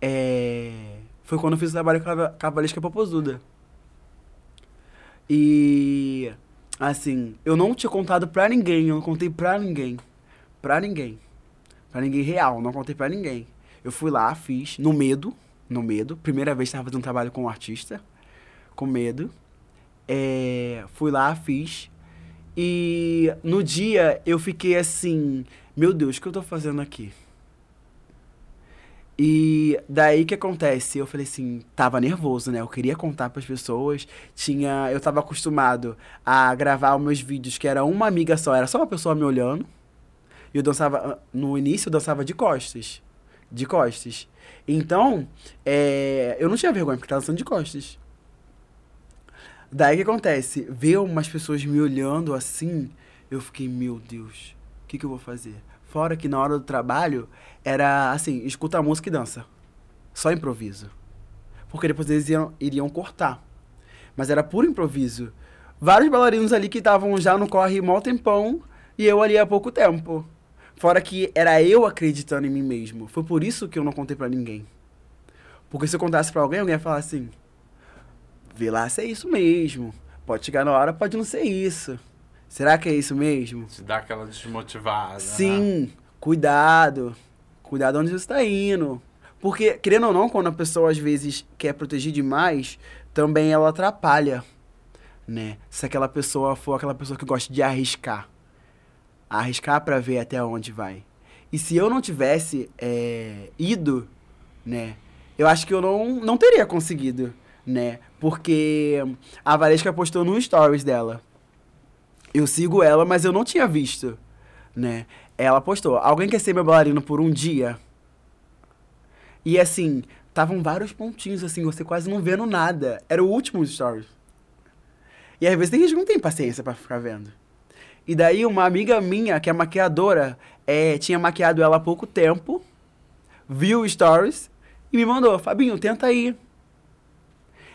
é, foi quando eu fiz o trabalho com a Cavalesca Popozuda. E, assim, eu não tinha contado pra ninguém, eu não contei pra ninguém. Pra ninguém. Pra ninguém real, não contei pra ninguém. Eu fui lá, fiz, no medo, no medo. Primeira vez que estava fazendo um trabalho com um artista, com medo. É, fui lá, fiz. E no dia eu fiquei assim, meu Deus, o que eu tô fazendo aqui? E daí que acontece? Eu falei assim, tava nervoso, né? Eu queria contar para as pessoas. Tinha, eu tava acostumado a gravar os meus vídeos que era uma amiga só, era só uma pessoa me olhando. E eu dançava no início eu dançava de costas, de costas. Então, é, eu não tinha vergonha porque tava dançando de costas. Daí que acontece? Ver umas pessoas me olhando assim, eu fiquei, meu Deus, o que, que eu vou fazer? Fora que na hora do trabalho era assim, escuta a música e dança. Só improviso. Porque depois eles iam, iriam cortar. Mas era puro improviso. Vários bailarinos ali que estavam já no corre mal tempão e eu ali há pouco tempo. Fora que era eu acreditando em mim mesmo. Foi por isso que eu não contei para ninguém. Porque se eu contasse para alguém, alguém ia falar assim: vê lá se é isso mesmo. Pode chegar na hora, pode não ser isso. Será que é isso mesmo? Te dá aquela desmotivada. Né? Sim, né? cuidado. Cuidado onde você está indo. Porque, querendo ou não, quando a pessoa às vezes quer proteger demais, também ela atrapalha, né? Se aquela pessoa for aquela pessoa que gosta de arriscar. Arriscar para ver até onde vai. E se eu não tivesse é, ido, né? Eu acho que eu não, não teria conseguido, né? Porque a Valesca postou no stories dela. Eu sigo ela, mas eu não tinha visto, né? Ela postou, alguém quer ser meu bailarino por um dia? E assim, estavam vários pontinhos assim, você quase não vendo nada. Era o último stories. E às vezes tem gente que não tem paciência para ficar vendo. E daí uma amiga minha, que é maquiadora, é, tinha maquiado ela há pouco tempo, viu stories e me mandou, Fabinho, tenta aí.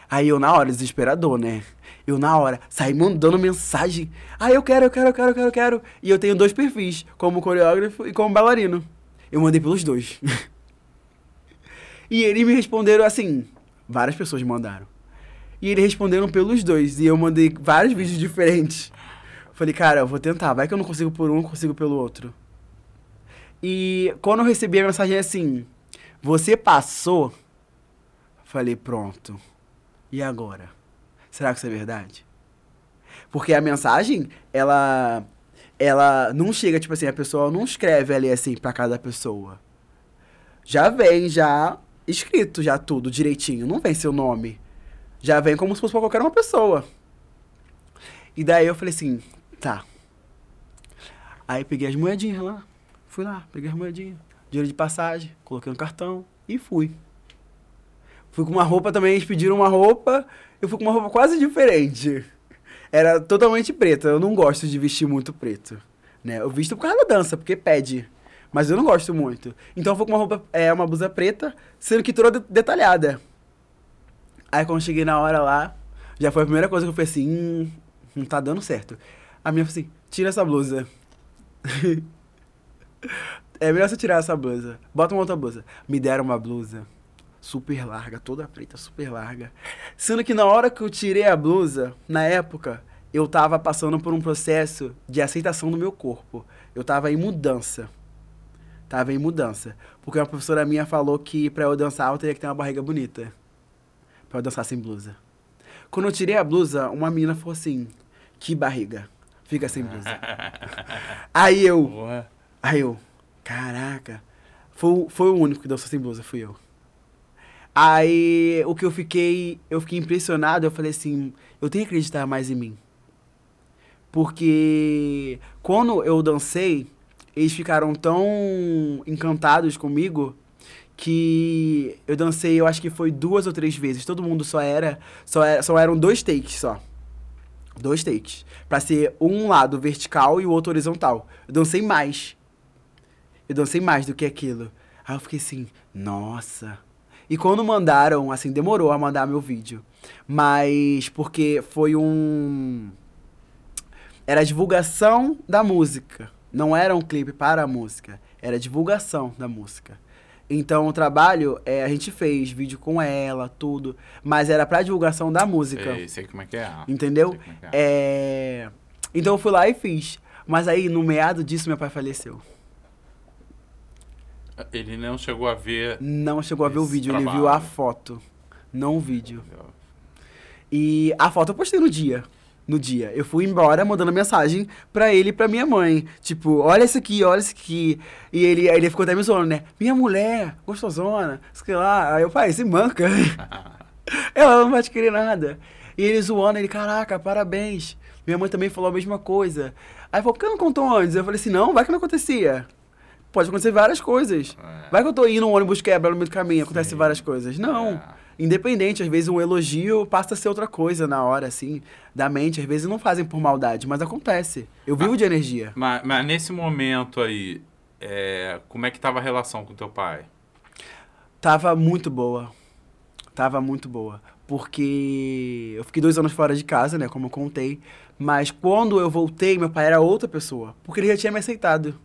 Aí eu na hora, desesperador, né? Eu na hora, saí mandando mensagem. Ah, eu quero, eu quero, eu quero, eu quero, eu quero. E eu tenho dois perfis, como coreógrafo e como bailarino. Eu mandei pelos dois. e eles me responderam assim, várias pessoas mandaram. E eles responderam pelos dois. E eu mandei vários vídeos diferentes. Falei, cara, eu vou tentar. Vai que eu não consigo por um, consigo pelo outro. E quando eu recebi a mensagem assim, você passou? Falei, pronto. E agora? Será que isso é verdade? Porque a mensagem, ela ela não chega, tipo assim, a pessoa não escreve ali assim para cada pessoa. Já vem já escrito já tudo direitinho, não vem seu nome. Já vem como se fosse pra qualquer uma pessoa. E daí eu falei assim, tá. Aí peguei as moedinhas lá, fui lá, peguei as moedinhas, dinheiro de passagem, coloquei no cartão e fui. Fui com uma roupa também, eles pediram uma roupa, eu fui com uma roupa quase diferente. Era totalmente preta, eu não gosto de vestir muito preto. Né? Eu visto por causa da dança, porque pede. Mas eu não gosto muito. Então eu fui com uma roupa, é, uma blusa preta, sendo que toda detalhada. Aí quando cheguei na hora lá, já foi a primeira coisa que eu falei assim, hum, não tá dando certo. A minha falou assim, tira essa blusa. é melhor você tirar essa blusa. Bota uma outra blusa. Me deram uma blusa super larga, toda preta, super larga. Sendo que na hora que eu tirei a blusa, na época, eu tava passando por um processo de aceitação do meu corpo. Eu tava em mudança. Tava em mudança. Porque uma professora minha falou que pra eu dançar eu teria que ter uma barriga bonita pra eu dançar sem blusa. Quando eu tirei a blusa, uma menina falou assim: Que barriga, fica sem blusa. aí eu. Aí eu, caraca. Foi, foi o único que dançou sem blusa, fui eu. Aí o que eu fiquei. Eu fiquei impressionado, eu falei assim, eu tenho que acreditar mais em mim. Porque quando eu dancei, eles ficaram tão encantados comigo que eu dancei, eu acho que foi duas ou três vezes. Todo mundo só era, só, era, só eram dois takes só. Dois takes. Pra ser um lado vertical e o outro horizontal. Eu dancei mais. Eu dancei mais do que aquilo. Aí eu fiquei assim, nossa. E quando mandaram, assim, demorou a mandar meu vídeo. Mas porque foi um. Era divulgação da música. Não era um clipe para a música. Era divulgação da música. Então o trabalho, é, a gente fez vídeo com ela, tudo, mas era pra divulgação da música. Sei, sei como é que é. Entendeu? É, é. é... Então eu fui lá e fiz. Mas aí, no meado disso, meu pai faleceu. Ele não chegou a ver. Não chegou a ver o vídeo, trabalho. ele viu a foto, não o vídeo. E a foto eu postei no dia no dia. Eu fui embora mandando mensagem pra ele e pra minha mãe. Tipo, olha isso aqui, olha isso aqui. E ele, ele ficou até me zoando, né? Minha mulher, gostosona, sei lá. Aí eu, pai, se manca. Ela não vai te querer nada. E ele zoando, ele, caraca, parabéns. Minha mãe também falou a mesma coisa. Aí falou, por que não contou antes? Eu falei assim, não, vai que não acontecia. Pode acontecer várias coisas. É. Vai que eu tô indo, um ônibus quebra no meio do caminho, acontece Sim. várias coisas. Não. É independente, às vezes um elogio passa a ser outra coisa na hora, assim, da mente. Às vezes não fazem por maldade, mas acontece. Eu vivo mas, de energia. Mas, mas, nesse momento aí, é, como é que tava a relação com teu pai? Tava muito boa. Tava muito boa. Porque eu fiquei dois anos fora de casa, né? Como eu contei. Mas quando eu voltei, meu pai era outra pessoa. Porque ele já tinha me aceitado.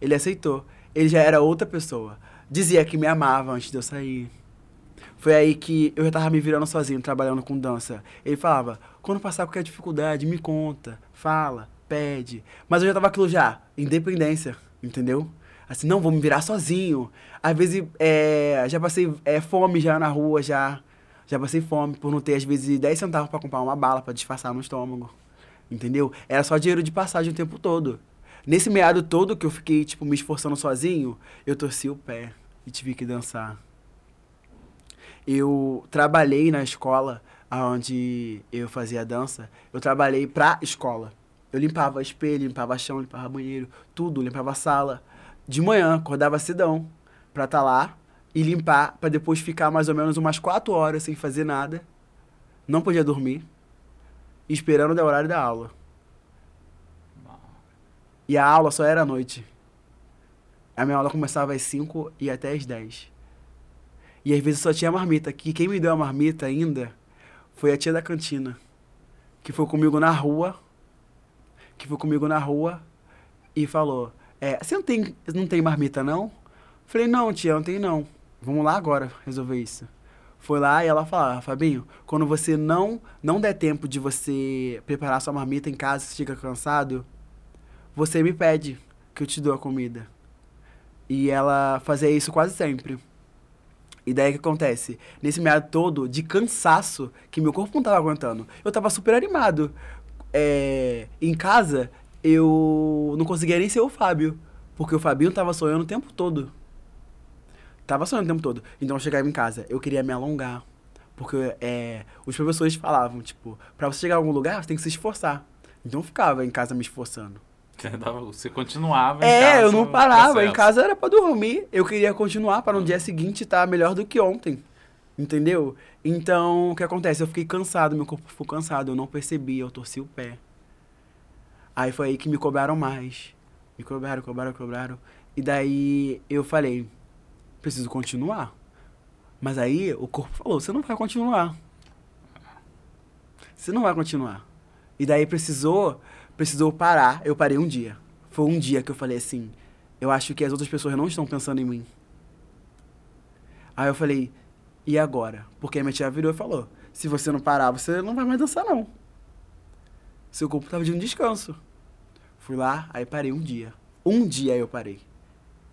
Ele aceitou. Ele já era outra pessoa. Dizia que me amava antes de eu sair foi aí que eu já tava me virando sozinho, trabalhando com dança. Ele falava, quando passar qualquer dificuldade, me conta, fala, pede. Mas eu já tava aquilo já, independência, entendeu? Assim, não, vou me virar sozinho. Às vezes, é, já passei é, fome já na rua, já. Já passei fome por não ter, às vezes, 10 centavos para comprar uma bala para disfarçar no estômago. Entendeu? Era só dinheiro de passagem o tempo todo. Nesse meado todo que eu fiquei, tipo, me esforçando sozinho, eu torci o pé e tive que dançar. Eu trabalhei na escola onde eu fazia dança. Eu trabalhei pra escola. Eu limpava espelho, limpava chão, limpava banheiro, tudo, limpava a sala. De manhã, acordava cedão pra estar tá lá e limpar, para depois ficar mais ou menos umas quatro horas sem fazer nada. Não podia dormir, esperando o horário da aula. E a aula só era à noite. A minha aula começava às 5 e até às 10. E às vezes só tinha marmita. Que quem me deu a marmita ainda foi a tia da cantina. Que foi comigo na rua. Que foi comigo na rua e falou: é, Você não tem, não tem marmita, não? Falei: Não, tia, não tem não. Vamos lá agora resolver isso. Foi lá e ela falou: ah, Fabinho, quando você não não der tempo de você preparar sua marmita em casa, você fica cansado, você me pede que eu te dou a comida. E ela fazia isso quase sempre. E daí o que acontece? Nesse meado todo de cansaço, que meu corpo não tava aguentando, eu tava super animado. É, em casa, eu não conseguia nem ser o Fábio, porque o Fabinho tava sonhando o tempo todo. Tava sonhando o tempo todo. Então eu chegava em casa, eu queria me alongar. Porque é, os professores falavam, tipo, pra você chegar a algum lugar, você tem que se esforçar. Então eu ficava em casa me esforçando. Você continuava É, casa, eu não parava. Processo. Em casa era pra dormir. Eu queria continuar para no dia seguinte estar tá melhor do que ontem. Entendeu? Então, o que acontece? Eu fiquei cansado, meu corpo ficou cansado. Eu não percebi, eu torci o pé. Aí foi aí que me cobraram mais. Me cobraram, cobraram, cobraram. E daí eu falei, preciso continuar. Mas aí o corpo falou, você não vai continuar. Você não vai continuar. E daí precisou precisou parar. Eu parei um dia. Foi um dia que eu falei assim: eu acho que as outras pessoas não estão pensando em mim. Aí eu falei: e agora? Porque a minha tia virou e falou: se você não parar, você não vai mais dançar, não. Seu corpo tava de um descanso. Fui lá, aí parei um dia. Um dia eu parei.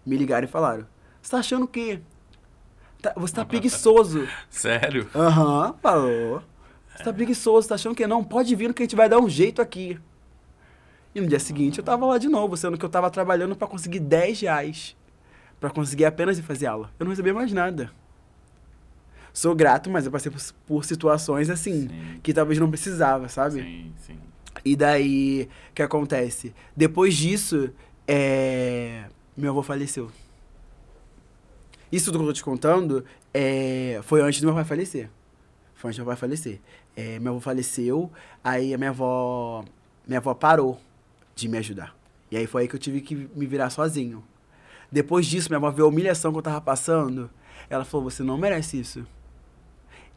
Me ligaram e falaram: você tá achando o quê? Tá, você tá preguiçoso. Sério? Aham, uhum, falou. Você tá preguiçoso, tá achando que não? Pode vir que a gente vai dar um jeito aqui. E no dia seguinte eu tava lá de novo, sendo que eu tava trabalhando para conseguir 10 reais. Pra conseguir apenas ir fazer aula. Eu não recebia mais nada. Sou grato, mas eu passei por, por situações assim, sim. que talvez não precisava, sabe? Sim, sim. E daí, o que acontece? Depois disso, é... meu avô faleceu. Isso tudo que eu tô te contando é... foi antes do meu pai falecer. Foi antes do meu pai falecer. É, meu avô faleceu, aí a minha avó, minha avó parou de me ajudar. E aí foi aí que eu tive que me virar sozinho. Depois disso, minha avó viu a humilhação que eu tava passando. Ela falou: Você não merece isso.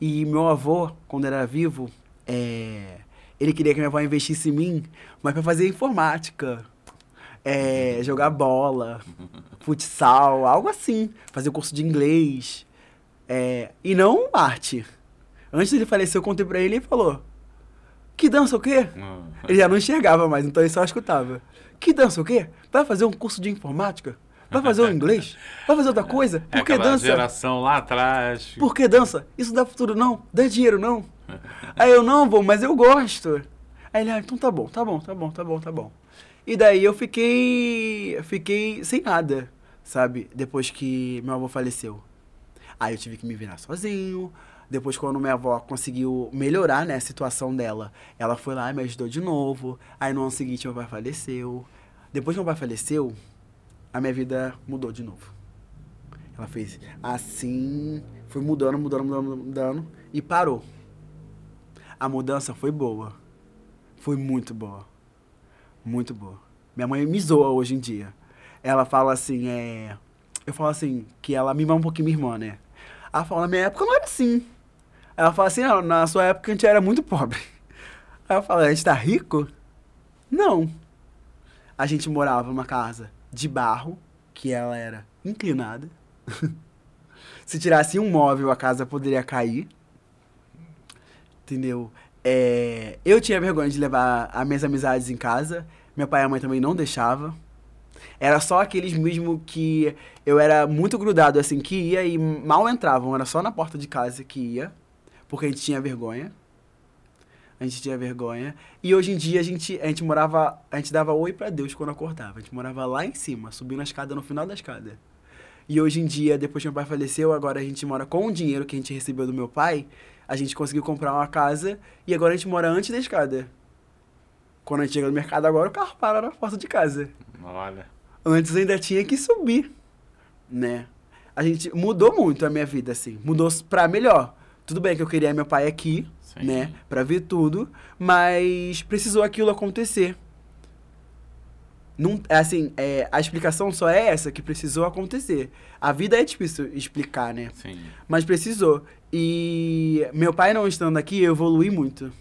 E meu avô, quando era vivo, é... ele queria que minha avó investisse em mim, mas para fazer informática, é... jogar bola, futsal, algo assim. Fazer curso de inglês. É... E não arte. Antes dele falecer, eu contei pra ele e ele falou: que dança o quê? Uhum. Ele já não enxergava mais, então ele só escutava. Que dança o quê? Vai fazer um curso de informática? Vai fazer um inglês? Vai fazer outra coisa? Por é que dança? geração lá atrás. Por que dança? Isso dá futuro não? Dá dinheiro não? Aí eu não vou, mas eu gosto. Aí ele, ah, então tá bom, tá bom, tá bom, tá bom, tá bom. E daí eu fiquei, fiquei sem nada, sabe? Depois que meu avô faleceu. Aí eu tive que me virar sozinho. Depois, quando minha avó conseguiu melhorar, né, a situação dela, ela foi lá e me ajudou de novo. Aí, no ano seguinte, meu pai faleceu. Depois que meu pai faleceu, a minha vida mudou de novo. Ela fez assim, foi mudando, mudando, mudando, mudando e parou. A mudança foi boa. Foi muito boa. Muito boa. Minha mãe me zoa hoje em dia. Ela fala assim, é. Eu falo assim, que ela mima um pouquinho minha irmã, né? Ela fala, na minha época não era assim. Ela fala assim, ah, na sua época a gente era muito pobre. Aí eu falo, a gente tá rico? Não. A gente morava numa casa de barro, que ela era inclinada. Se tirasse um móvel, a casa poderia cair. Entendeu? É, eu tinha vergonha de levar as minhas amizades em casa. Meu pai e a mãe também não deixava. Era só aqueles mesmo que eu era muito grudado, assim, que ia e mal entravam. Era só na porta de casa que ia porque a gente tinha vergonha. A gente tinha vergonha. E hoje em dia a gente, a gente morava. A gente dava oi pra Deus quando acordava. A gente morava lá em cima, subindo a escada no final da escada. E hoje em dia, depois que meu pai faleceu, agora a gente mora com o dinheiro que a gente recebeu do meu pai. A gente conseguiu comprar uma casa e agora a gente mora antes da escada. Quando a gente chega no mercado agora, o carro para na porta de casa. Olha. Antes ainda tinha que subir, né? A gente mudou muito a minha vida, assim. Mudou pra melhor. Tudo bem que eu queria meu pai aqui, Sim. né? Pra ver tudo, mas precisou aquilo acontecer. Não, assim, é, a explicação só é essa, que precisou acontecer. A vida é difícil explicar, né? Sim. Mas precisou. E meu pai não estando aqui, eu evolui muito.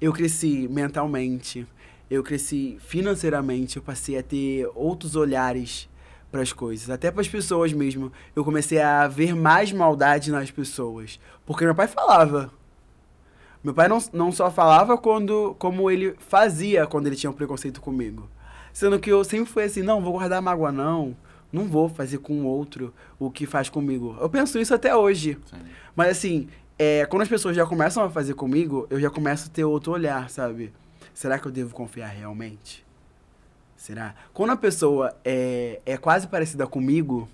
Eu cresci mentalmente, eu cresci financeiramente, eu passei a ter outros olhares para as coisas, até para as pessoas mesmo. Eu comecei a ver mais maldade nas pessoas, porque meu pai falava. Meu pai não, não só falava quando como ele fazia quando ele tinha um preconceito comigo. Sendo que eu sempre fui assim, não, vou guardar mágoa não, não vou fazer com o outro o que faz comigo. Eu penso isso até hoje. Sim. Mas assim, é, quando as pessoas já começam a fazer comigo, eu já começo a ter outro olhar, sabe? Será que eu devo confiar realmente? Será? Quando a pessoa é, é quase parecida comigo,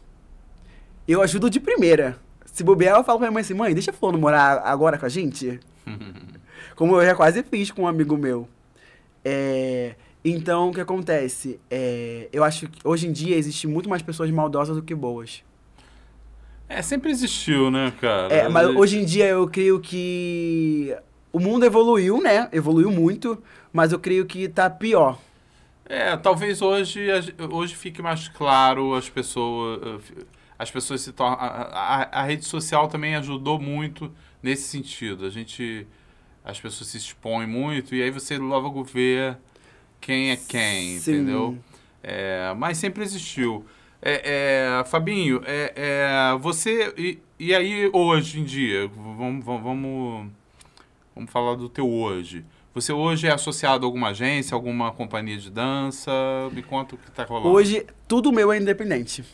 eu ajudo de primeira. Se bobear, eu falo pra minha mãe assim, mãe, deixa fulano morar agora com a gente. Como eu já quase fiz com um amigo meu. É, então, o que acontece? É, eu acho que hoje em dia existe muito mais pessoas maldosas do que boas. É, sempre existiu, né, cara? É, mas hoje em dia eu creio que o mundo evoluiu, né? Evoluiu muito, mas eu creio que tá pior. É, talvez hoje, hoje fique mais claro as pessoas. As pessoas se tornam. A, a- a rede social também ajudou muito nesse sentido. A gente. As pessoas se expõem muito e aí você logo vê quem é quem, Sim. entendeu? É, mas sempre existiu. É, é, Fabinho, é, é, você. E, e aí, hoje em dia, vamos, vamos, vamos, vamos falar do teu hoje. Você hoje é associado a alguma agência, alguma companhia de dança? Me conta o que tá rolando. Hoje, tudo meu é independente.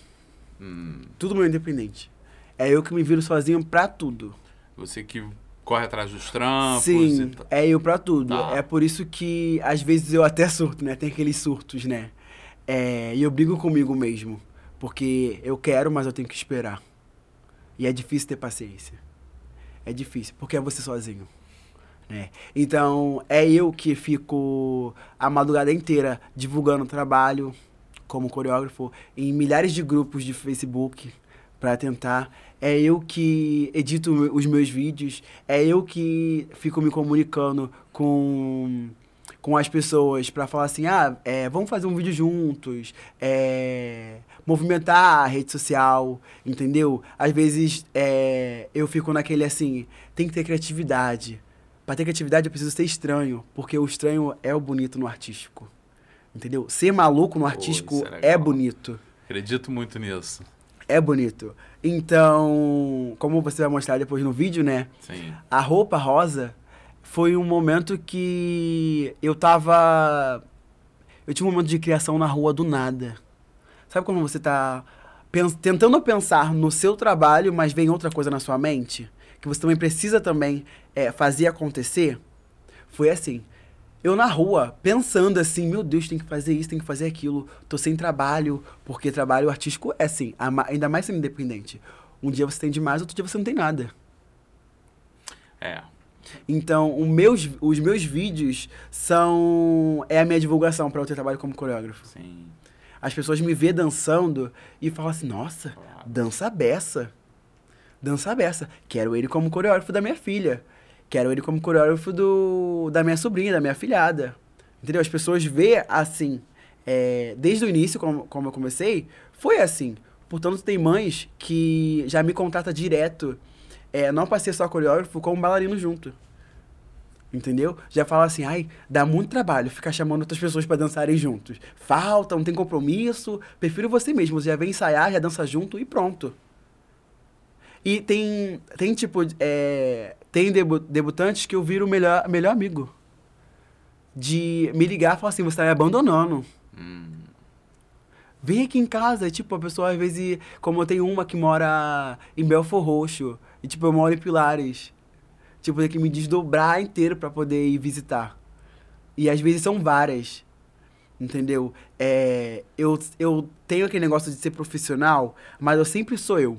Hum, Tudo meu é independente. É eu que me viro sozinho pra tudo. você que corre atrás dos trampos. Sim, tal. é eu pra tudo. Tá. É por isso que às vezes eu até surto, né? Tem aqueles surtos, né? É, e eu brigo comigo mesmo. Porque eu quero, mas eu tenho que esperar. E é difícil ter paciência. É difícil, porque é você sozinho. Né? Então, é eu que fico a madrugada inteira divulgando trabalho como coreógrafo em milhares de grupos de Facebook para tentar. É eu que edito os meus vídeos, é eu que fico me comunicando com com as pessoas para falar assim, ah, é, vamos fazer um vídeo juntos, é, movimentar a rede social, entendeu? Às vezes é, eu fico naquele assim, tem que ter criatividade. Pra ter criatividade eu preciso ser estranho, porque o estranho é o bonito no artístico. Entendeu? Ser maluco no artístico é é bonito. Acredito muito nisso. É bonito. Então, como você vai mostrar depois no vídeo, né? Sim. A roupa rosa foi um momento que eu tava. Eu tinha um momento de criação na rua do nada. Sabe quando você tá pens- tentando pensar no seu trabalho, mas vem outra coisa na sua mente? Que você também precisa também é, fazer acontecer? Foi assim. Eu na rua, pensando assim, meu Deus, tem que fazer isso, tem que fazer aquilo. Tô sem trabalho, porque trabalho artístico é assim, ainda mais sendo independente. Um dia você tem demais, outro dia você não tem nada. É. Então, o meus, os meus vídeos são. É a minha divulgação para eu ter trabalho como coreógrafo. Sim. As pessoas me vê dançando e falam assim: nossa, dança beça. Dança beça. Quero ele como coreógrafo da minha filha. Quero ele como coreógrafo do, da minha sobrinha, da minha filhada. Entendeu? As pessoas vê assim. é, desde o início, como, como eu comecei, foi assim. Portanto, tem mães que já me contratam direto. É, não pra ser só coreógrafo, como bailarino junto. Entendeu? Já fala assim, ai, dá muito trabalho ficar chamando outras pessoas pra dançarem juntos. Falta, não tem compromisso. Prefiro você mesmo. Você já vem ensaiar, já dança junto e pronto. E tem, tem tipo, é, tem debu- debutantes que eu viro o melhor, melhor amigo. De me ligar e falar assim, você tá me abandonando. Hum. Vem aqui em casa. E, tipo, a pessoa às vezes, como eu tenho uma que mora em Belfor Roxo, e tipo, eu moro em Pilares. Tipo, ter que me desdobrar inteiro para poder ir visitar. E às vezes são várias. Entendeu? É, eu, eu tenho aquele negócio de ser profissional, mas eu sempre sou eu.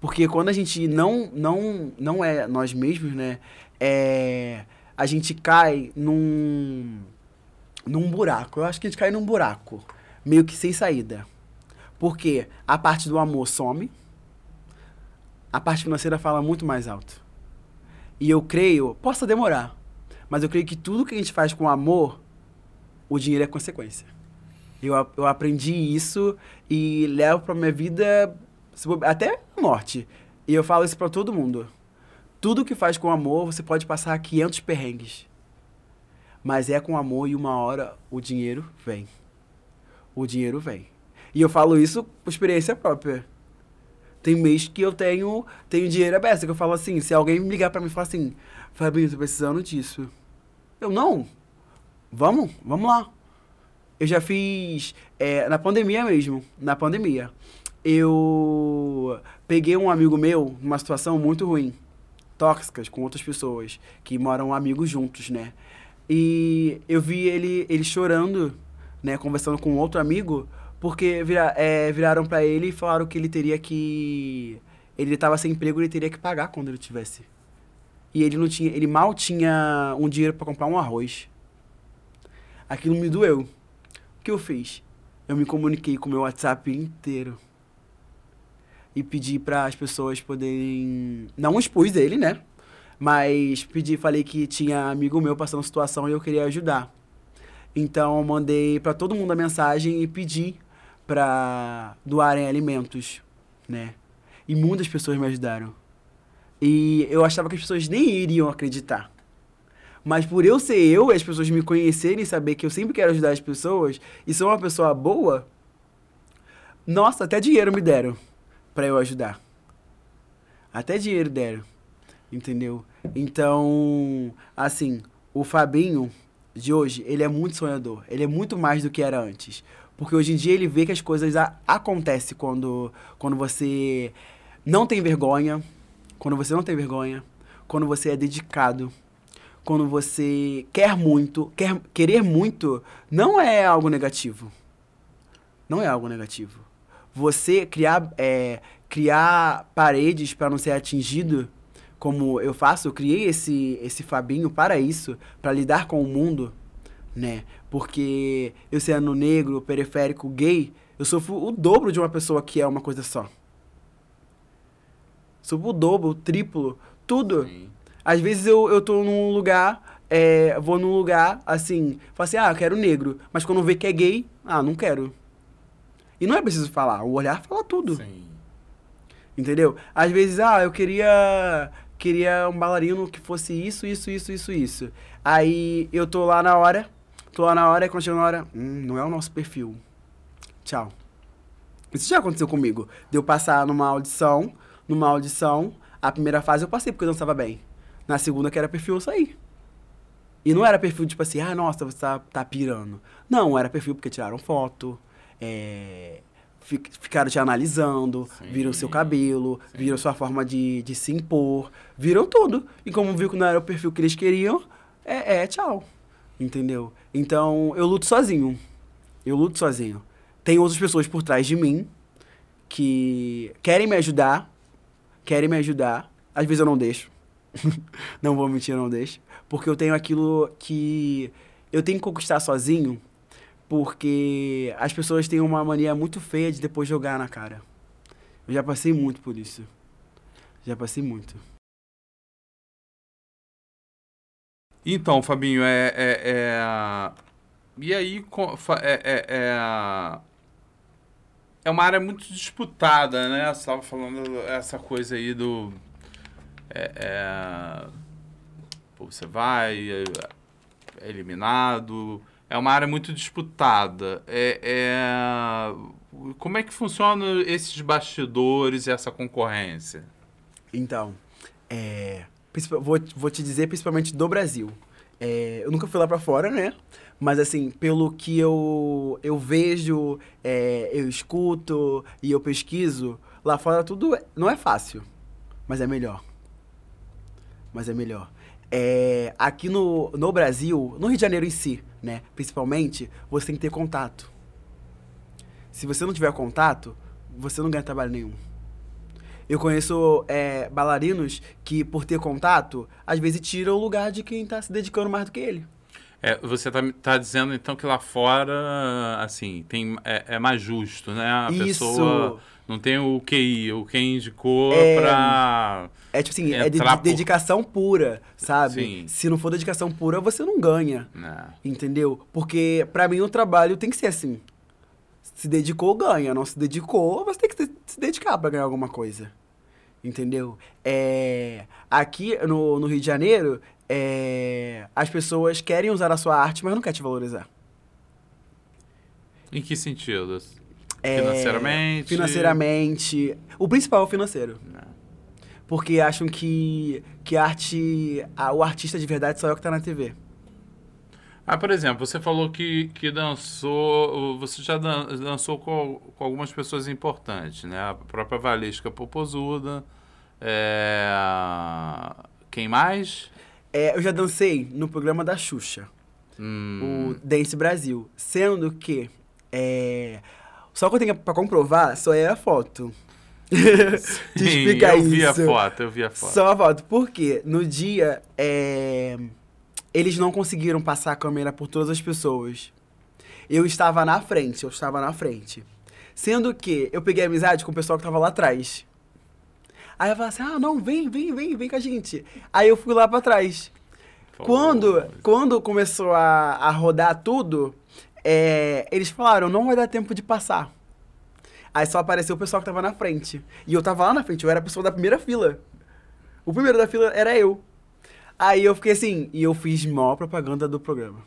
Porque quando a gente não, não, não é nós mesmos, né? É, a gente cai num, num buraco. Eu acho que a gente cai num buraco, meio que sem saída. Porque a parte do amor some, a parte financeira fala muito mais alto. E eu creio, possa demorar, mas eu creio que tudo que a gente faz com amor o dinheiro é consequência. Eu, eu aprendi isso e levo para minha vida até morte. E eu falo isso para todo mundo. Tudo que faz com amor, você pode passar 500 perrengues. Mas é com amor e uma hora o dinheiro vem. O dinheiro vem. E eu falo isso por experiência própria. Tem mês que eu tenho, tenho dinheiro aberto. Que eu falo assim, se alguém me ligar para mim e falar assim, Fabinho, tô precisando disso. Eu, não, Vamos, vamos lá. Eu já fiz é, na pandemia mesmo, na pandemia. Eu peguei um amigo meu numa situação muito ruim, tóxicas com outras pessoas que moram amigos juntos, né? E eu vi ele, ele chorando, né, conversando com outro amigo, porque vira, é, viraram para ele e falaram que ele teria que ele estava sem emprego, ele teria que pagar quando ele tivesse. E ele não tinha, ele mal tinha um dinheiro para comprar um arroz. Aquilo me doeu. O que eu fiz? Eu me comuniquei com o meu WhatsApp inteiro. E pedi para as pessoas poderem. Não expus ele, né? Mas pedi, falei que tinha amigo meu passando situação e eu queria ajudar. Então mandei para todo mundo a mensagem e pedi para doarem alimentos, né? E muitas pessoas me ajudaram. E eu achava que as pessoas nem iriam acreditar. Mas por eu ser eu, as pessoas me conhecerem e saber que eu sempre quero ajudar as pessoas e sou uma pessoa boa, nossa, até dinheiro me deram para eu ajudar. Até dinheiro deram. Entendeu? Então, assim, o Fabinho de hoje, ele é muito sonhador. Ele é muito mais do que era antes. Porque hoje em dia ele vê que as coisas acontecem quando, quando você não tem vergonha, quando você não tem vergonha, quando você é dedicado, quando você quer muito, quer querer muito, não é algo negativo. Não é algo negativo. Você criar, é, criar paredes para não ser atingido, como eu faço, eu criei esse, esse Fabinho para isso, para lidar com o mundo, né? Porque eu sendo negro, periférico, gay, eu sofro o dobro de uma pessoa que é uma coisa só. Sofro o dobro, o triplo, tudo. Sim. Às vezes eu, eu tô num lugar, é, vou num lugar, assim, falo assim, ah, eu quero negro. Mas quando vê que é gay, ah, não quero. E não é preciso falar, o olhar fala tudo. Sim. Entendeu? Às vezes, ah, eu queria queria um bailarino que fosse isso, isso, isso, isso, isso. Aí eu tô lá na hora, tô lá na hora e quando chega na hora, hum, não é o nosso perfil. Tchau. Isso já aconteceu comigo. De eu passar numa audição, numa audição, a primeira fase eu passei porque eu dançava bem. Na segunda, que era perfil, eu saí. E não era perfil tipo assim, ah, nossa, você tá, tá pirando. Não, era perfil porque tiraram foto, é, ficaram te analisando, sim, viram seu cabelo, sim. viram sua forma de, de se impor, viram tudo. E como viu que não era o perfil que eles queriam, é, é tchau. Entendeu? Então, eu luto sozinho. Eu luto sozinho. Tem outras pessoas por trás de mim que querem me ajudar, querem me ajudar. Às vezes eu não deixo. não vou mentir, não deixo. Porque eu tenho aquilo que eu tenho que conquistar sozinho, porque as pessoas têm uma mania muito feia de depois jogar na cara. Eu já passei muito por isso. Já passei muito. Então, Fabinho, é. é, é... E aí, é, é, é, é uma área muito disputada, né? Você estava falando essa coisa aí do é, é, você vai, é, é, eliminado. É uma área muito disputada. É, é, como é que funcionam esses bastidores e essa concorrência? Então, é, vou, vou te dizer principalmente do Brasil. É, eu nunca fui lá para fora, né? Mas assim, pelo que eu, eu vejo, é, eu escuto e eu pesquiso, lá fora tudo não é fácil, mas é melhor. mas é melhor. É, aqui no, no Brasil, no Rio de Janeiro em si, né? Principalmente, você tem que ter contato. Se você não tiver contato, você não ganha trabalho nenhum. Eu conheço é, bailarinos que, por ter contato, às vezes tiram o lugar de quem está se dedicando mais do que ele. É, você está tá dizendo então que lá fora, assim, tem, é, é mais justo, né? A Isso. pessoa não tem o QI, o quem indicou É. pra. É tipo assim, é de, por- dedicação pura, sabe? Sim. Se não for dedicação pura, você não ganha. Entendeu? Porque pra mim o trabalho tem que ser assim. Se dedicou, ganha. Não se dedicou, você tem que se- dedicar pra ganhar alguma coisa. Entendeu? É, aqui no, no Rio de Janeiro, é, as pessoas querem usar a sua arte, mas não querem te valorizar. Em que sentido? É, Financeiramente? Financeiramente. O principal é o financeiro. Né? Porque acham que, que a arte. a- o artista de verdade só é o que tá na TV. Ah, por exemplo, você falou que, que dançou, você já dan- dançou com, com algumas pessoas importantes, né? A própria Valesca Popozuda, é... quem mais? É, eu já dancei no programa da Xuxa. Hum, o Dance Brasil. Sendo que é, só que eu tenho pra comprovar só é a foto. Te sim, explicar eu vi a isso. foto, eu vi a foto. Só a foto. Por quê? No dia, é, eles não conseguiram passar a câmera por todas as pessoas. Eu estava na frente, eu estava na frente. Sendo que eu peguei amizade com o pessoal que estava lá atrás. Aí eu falei assim, ah, não, vem, vem, vem, vem com a gente. Aí eu fui lá pra trás. Quando, quando começou a, a rodar tudo, é, eles falaram, não vai dar tempo de passar. Aí só apareceu o pessoal que tava na frente. E eu tava lá na frente, eu era a pessoa da primeira fila. O primeiro da fila era eu. Aí eu fiquei assim, e eu fiz maior propaganda do programa.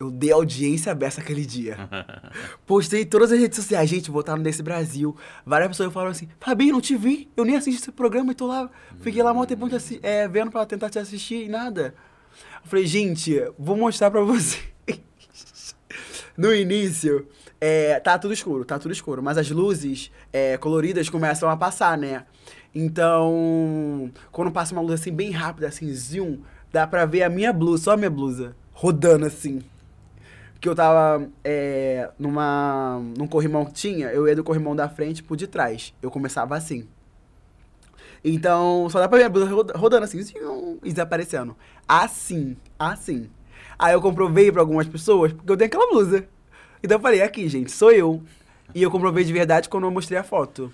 Eu dei audiência aberta aquele dia. Postei em todas as redes sociais. Gente, votaram nesse Brasil. Várias pessoas falaram assim: Fabinho, não te vi. Eu nem assisti esse programa e tô lá. Fiquei lá mó tempo te assi- é, vendo pra tentar te assistir e nada. Eu falei, gente, vou mostrar pra vocês. no início, é, tá tudo escuro, tá tudo escuro. Mas as luzes é, coloridas começam a passar, né? Então, quando passa uma luz assim bem rápida, assim, zoom, dá pra ver a minha blusa, só a minha blusa, rodando assim. Que eu tava é, numa, num corrimão que tinha, eu ia do corrimão da frente pro de trás. Eu começava assim. Então, só dá pra ver a blusa roda- rodando assim, e desaparecendo. Assim, assim. Aí eu comprovei pra algumas pessoas, porque eu tenho aquela blusa. Então eu falei, aqui, gente, sou eu. E eu comprovei de verdade quando eu mostrei a foto.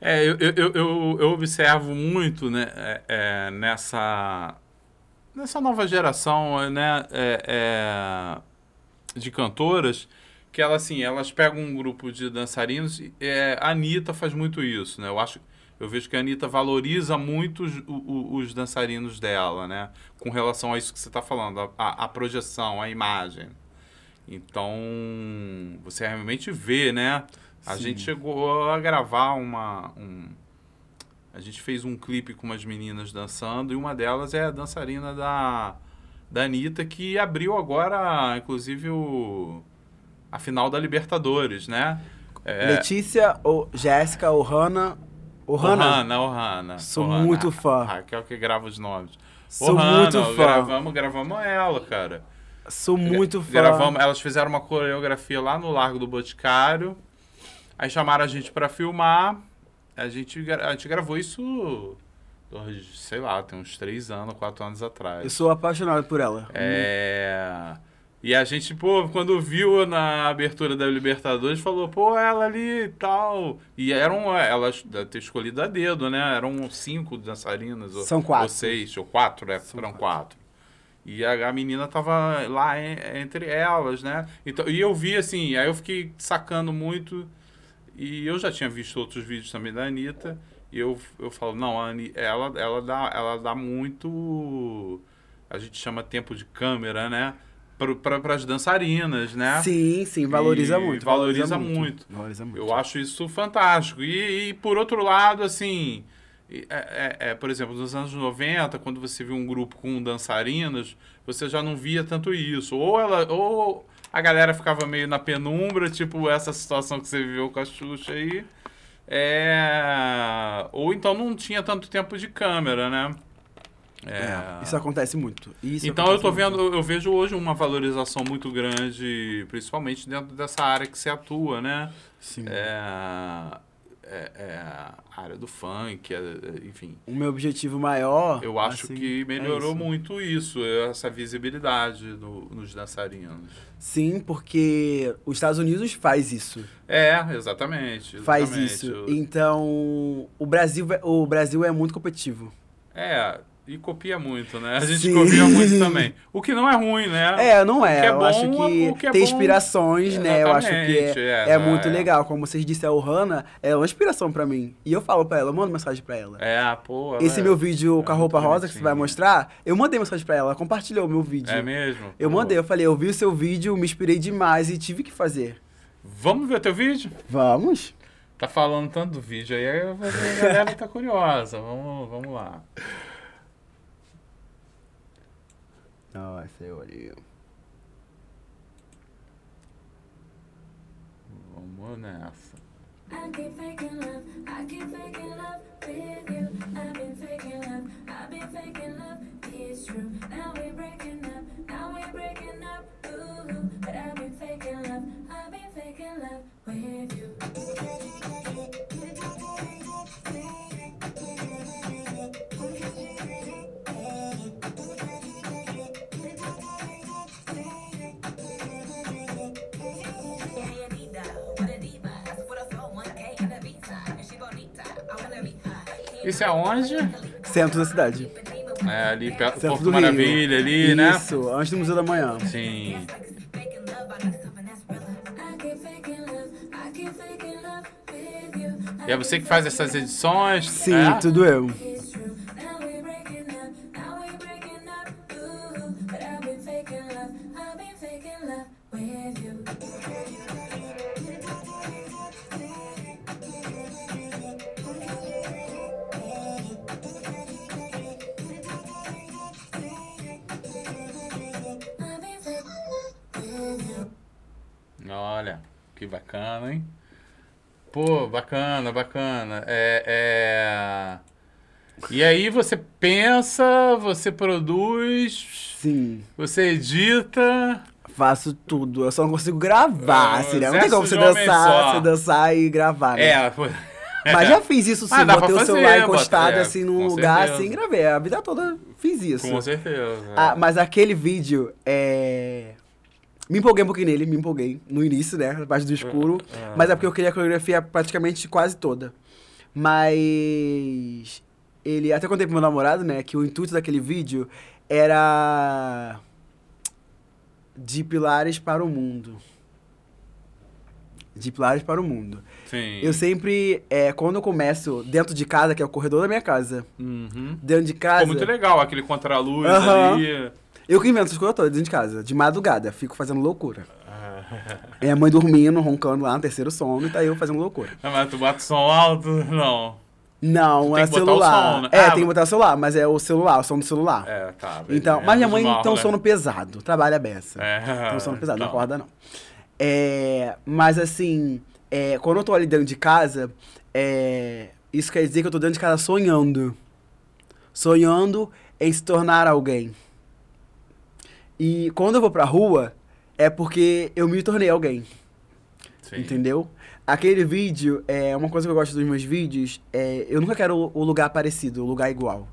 É, eu, eu, eu, eu- eu observo muito né, é, é, nessa, nessa nova geração né, é, é, de cantoras que elas, assim, elas pegam um grupo de dançarinos e é, a Anitta faz muito isso, né? Eu acho eu vejo que a Anitta valoriza muito os, o- o- os dançarinos dela, né? Com relação a isso que você está falando, a, a- a projeção, a imagem. Então, você realmente vê, né? A Sim. gente chegou a gravar uma. Um, a gente fez um clipe com umas meninas dançando e uma delas é a dançarina da, da Anitta, que abriu agora, inclusive, o, a final da Libertadores, né? É, Letícia, ou Jéssica, ou Hannah. Ou Hannah. Ohana, Ohana. Sou Ohana. muito fã. Raquel que grava os nomes. Sou Ohana, muito fã. Gravamos, gravamos ela, cara. Sou muito fã. Gravamos, elas fizeram uma coreografia lá no Largo do Boticário. Aí chamaram a gente pra filmar. A gente, a gente gravou isso, sei lá, tem uns três anos, quatro anos atrás. Eu sou apaixonado por ela. É. E a gente, pô, quando viu na abertura da Libertadores, falou, pô, ela ali e tal. E eram, elas, deve ter escolhido a dedo, né? Eram cinco dançarinas. ou- São quatro. Ou seis, ou quatro, né? São Foram quatro. E a, a menina tava lá en- entre elas, né? Então, e eu vi assim, aí eu fiquei sacando muito. E eu já tinha visto outros vídeos também da Anitta. E eu, eu falo, não, a Ani, ela, ela, dá, ela dá muito. A gente chama tempo de câmera, né? Para as dançarinas, né? Sim, sim, valoriza E muito. valoriza muito. Valoriza muito. Eu acho isso fantástico. E, e, por outro lado, assim, é, é- é, por exemplo, nos anos 90, quando você viu um grupo com dançarinas, você já não via tanto isso. Ou ela, ou a galera ficava meio na penumbra, tipo essa situação que você viveu com a Xuxa aí. É, ou então não tinha tanto tempo de câmera, né? É. isso acontece muito. Isso então eu acontece tô muito. vendo, eu vejo hoje uma valorização muito grande, principalmente dentro dessa área que você atua, né? Sim. É, é- é a área do funk, é- enfim. O meu objetivo maior. Eu acho assim, que é melhorou isso. muito isso, essa visibilidade no- nos dançarinos. Sim, porque os Estados Unidos faz isso. É, exatamente. Faz exatamente. isso. Eu- Então, o Brasil, o Brasil é muito competitivo. É, e copia muito, né? A gente Sim. copia muito também. O que não é ruim, né? É, não é. O é eu bom, acho que, o que é tem bom- inspirações, né? Eu acho que Exatamente, é, é, muito é. legal. Como vocês disseram, a Ohana é uma inspiração pra mim. E eu falo pra ela, eu mando mensagem pra ela. É, pô. Esse é- meu vídeo é com a roupa rosa que você vai mostrar, eu mandei mensagem pra ela, ela compartilhou o meu vídeo. É mesmo? Eu Pô. mandei, eu falei, eu vi o seu vídeo, me inspirei demais e tive que fazer. Vamos ver teu vídeo? Vamos? Tá falando tanto do vídeo aí, a galera tá curiosa. Vamos, vamos lá. Nossa, eu olhei. Vamos nessa. I keep faking love, I keep faking love with you. I've been faking love, I've been faking love. It's true. Now we're breaking Isso é onde? Centro da cidade. É ali perto do Centro Porto do Maravilha, ali, né? Isso, antes do Museu da Manhã. Sim. E é você que faz essas edições? Sim, é? tudo eu. E aí você pensa, você produz, Sim, você edita. faço tudo. Eu só não consigo gravar, Ah, assim, né? Não tem como você dançar, você dançar e gravar, né? É, pô. Mas já fiz isso sim, Ah, dá pra botei o celular encostado é, assim num lugar certeza. assim e gravei. A vida toda fiz isso. Com certeza. Ah, mas aquele vídeo é. Me empolguei um pouquinho nele, me empolguei no início, né? Na parte do escuro. Ah. Mas é porque eu queria a coreografia praticamente quase toda. Mas. Ele. Até contei pro meu namorado, né? Que o intuito daquele vídeo era. De pilares para o mundo. De pilares para o mundo. Sim. Eu sempre. É, quando eu começo dentro de casa, que é o corredor da minha casa, Uhum. dentro de casa. Ficou muito legal aquele contraluz Aham. ali. Eu que invento essas coisas todas dentro de casa, de madrugada, fico fazendo loucura. É a mãe dormindo, roncando lá no terceiro sono, e tá eu fazendo loucura. Ah, mas tu bota o som alto? Não. Não, é celular. som, né? É, Ah, tem que botar o celular, mas é o celular, o som do celular. É, tá. então, beleza. mas minha mãe tem um né? sono pesado, trabalha beça. É. Tem um sono pesado, não Então. acorda não. É, mas assim, é, quando eu tô ali dentro de casa, é, isso quer dizer que eu tô dentro de casa sonhando. Sonhando em se tornar alguém. E quando eu vou pra rua, é porque eu me tornei alguém. Sim. Entendeu? Aquele vídeo, é uma coisa que eu gosto dos meus vídeos, é, eu nunca quero o- lugar parecido, o lugar igual.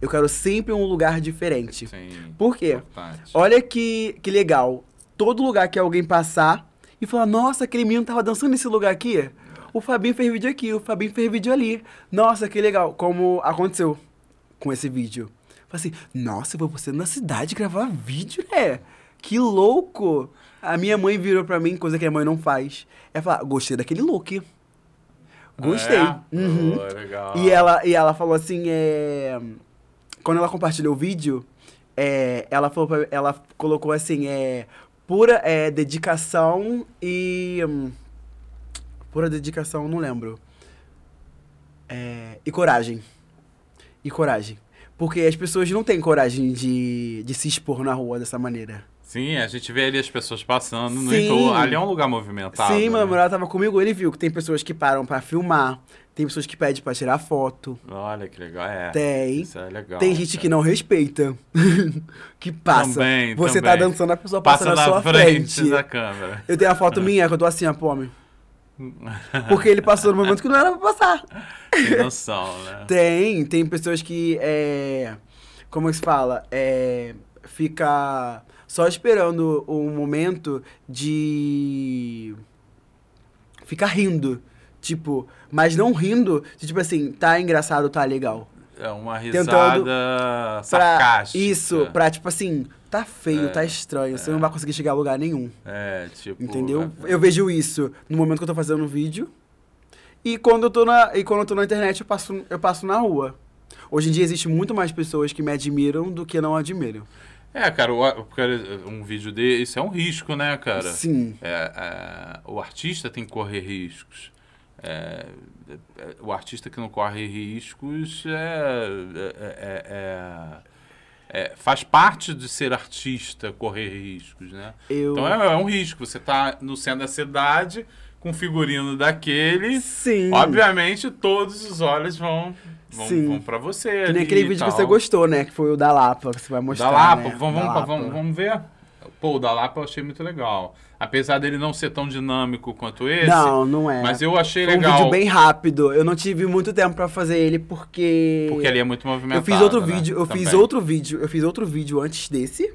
Eu quero sempre um lugar diferente. Sim. Por quê? Importante. Olha que, que legal. Todo lugar que alguém passar e falar, nossa, aquele menino tava dançando nesse lugar aqui. O Fabinho fez vídeo aqui, o Fabinho fez vídeo ali. Nossa, que legal. Como aconteceu com esse vídeo. Falei assim, nossa, eu vou você na cidade gravar vídeo, né? Que louco! A minha mãe virou pra mim, coisa que a mãe não faz. É falar, gostei daquele look. Gostei. É? Uhum. Pô, legal. E ela, e ela falou assim, é... Quando ela compartilhou o vídeo, é, ela, falou pra- ela colocou assim, é... Pura é, dedicação e... hum, Pura dedicação, não lembro. É, e coragem. E coragem. Porque as pessoas não têm coragem de, de se expor na rua dessa maneira. Sim, a gente vê ali as pessoas passando no Sim. entorno. Ali é um lugar movimentado. Sim, meu né? namorado tava comigo, ele viu que tem pessoas que param pra filmar, Tem pessoas que pedem pra tirar foto. Olha que legal. É. Tem. Isso é legal. Tem gente que não respeita. que passa. Também, Você tá também. dançando, a pessoa passa, Passa na, sua frente, frente. da câmera. Eu tenho a foto minha que eu tô assim, ó, pô, homem. Porque ele passou no momento que não era pra passar. Tem noção, né? Tem, tem pessoas que é. Como é que se fala? É. Fica só esperando um momento de. Ficar rindo. Tipo, mas não rindo, de, tipo assim, tá engraçado, tá legal. É uma Tentando risada Pra, sarcástica. isso, pra tipo assim, tá feio, É, tá estranho, você não vai conseguir chegar a lugar nenhum. É, tipo... Entendeu? é- Eu vejo isso no momento que eu tô fazendo um vídeo. E quando eu tô na, e quando eu tô na internet, eu passo, eu passo na rua. Hoje em dia existe muito mais pessoas que me admiram do que não admiram. É, cara, o- um vídeo desse isso é um risco, né, cara? Sim. É, é, o artista tem que correr riscos. É, é, o artista que não corre riscos é, é- é- é- é- faz parte de ser artista correr riscos, né? Eu. Então é, é um risco. Você tá no centro da cidade com um figurino daquele. Sim. Obviamente, todos os olhos vão, vão, Sim. vão para você. Que nem aquele vídeo que você gostou, né? Que foi o da Lapa, que você vai mostrar. Da Lapa, né? vamos, Da vamos, Lapa. vamos, vamos ver. Pô, o da Lapa eu achei muito legal. Apesar dele não ser tão dinâmico quanto esse, Não, não é. mas eu achei Foi um legal. vídeo bem rápido. Eu não tive muito tempo pra fazer ele porque. Porque ele é muito movimentado. Eu fiz outro né? vídeo, eu fiz Também. outro vídeo, eu fiz outro vídeo antes desse.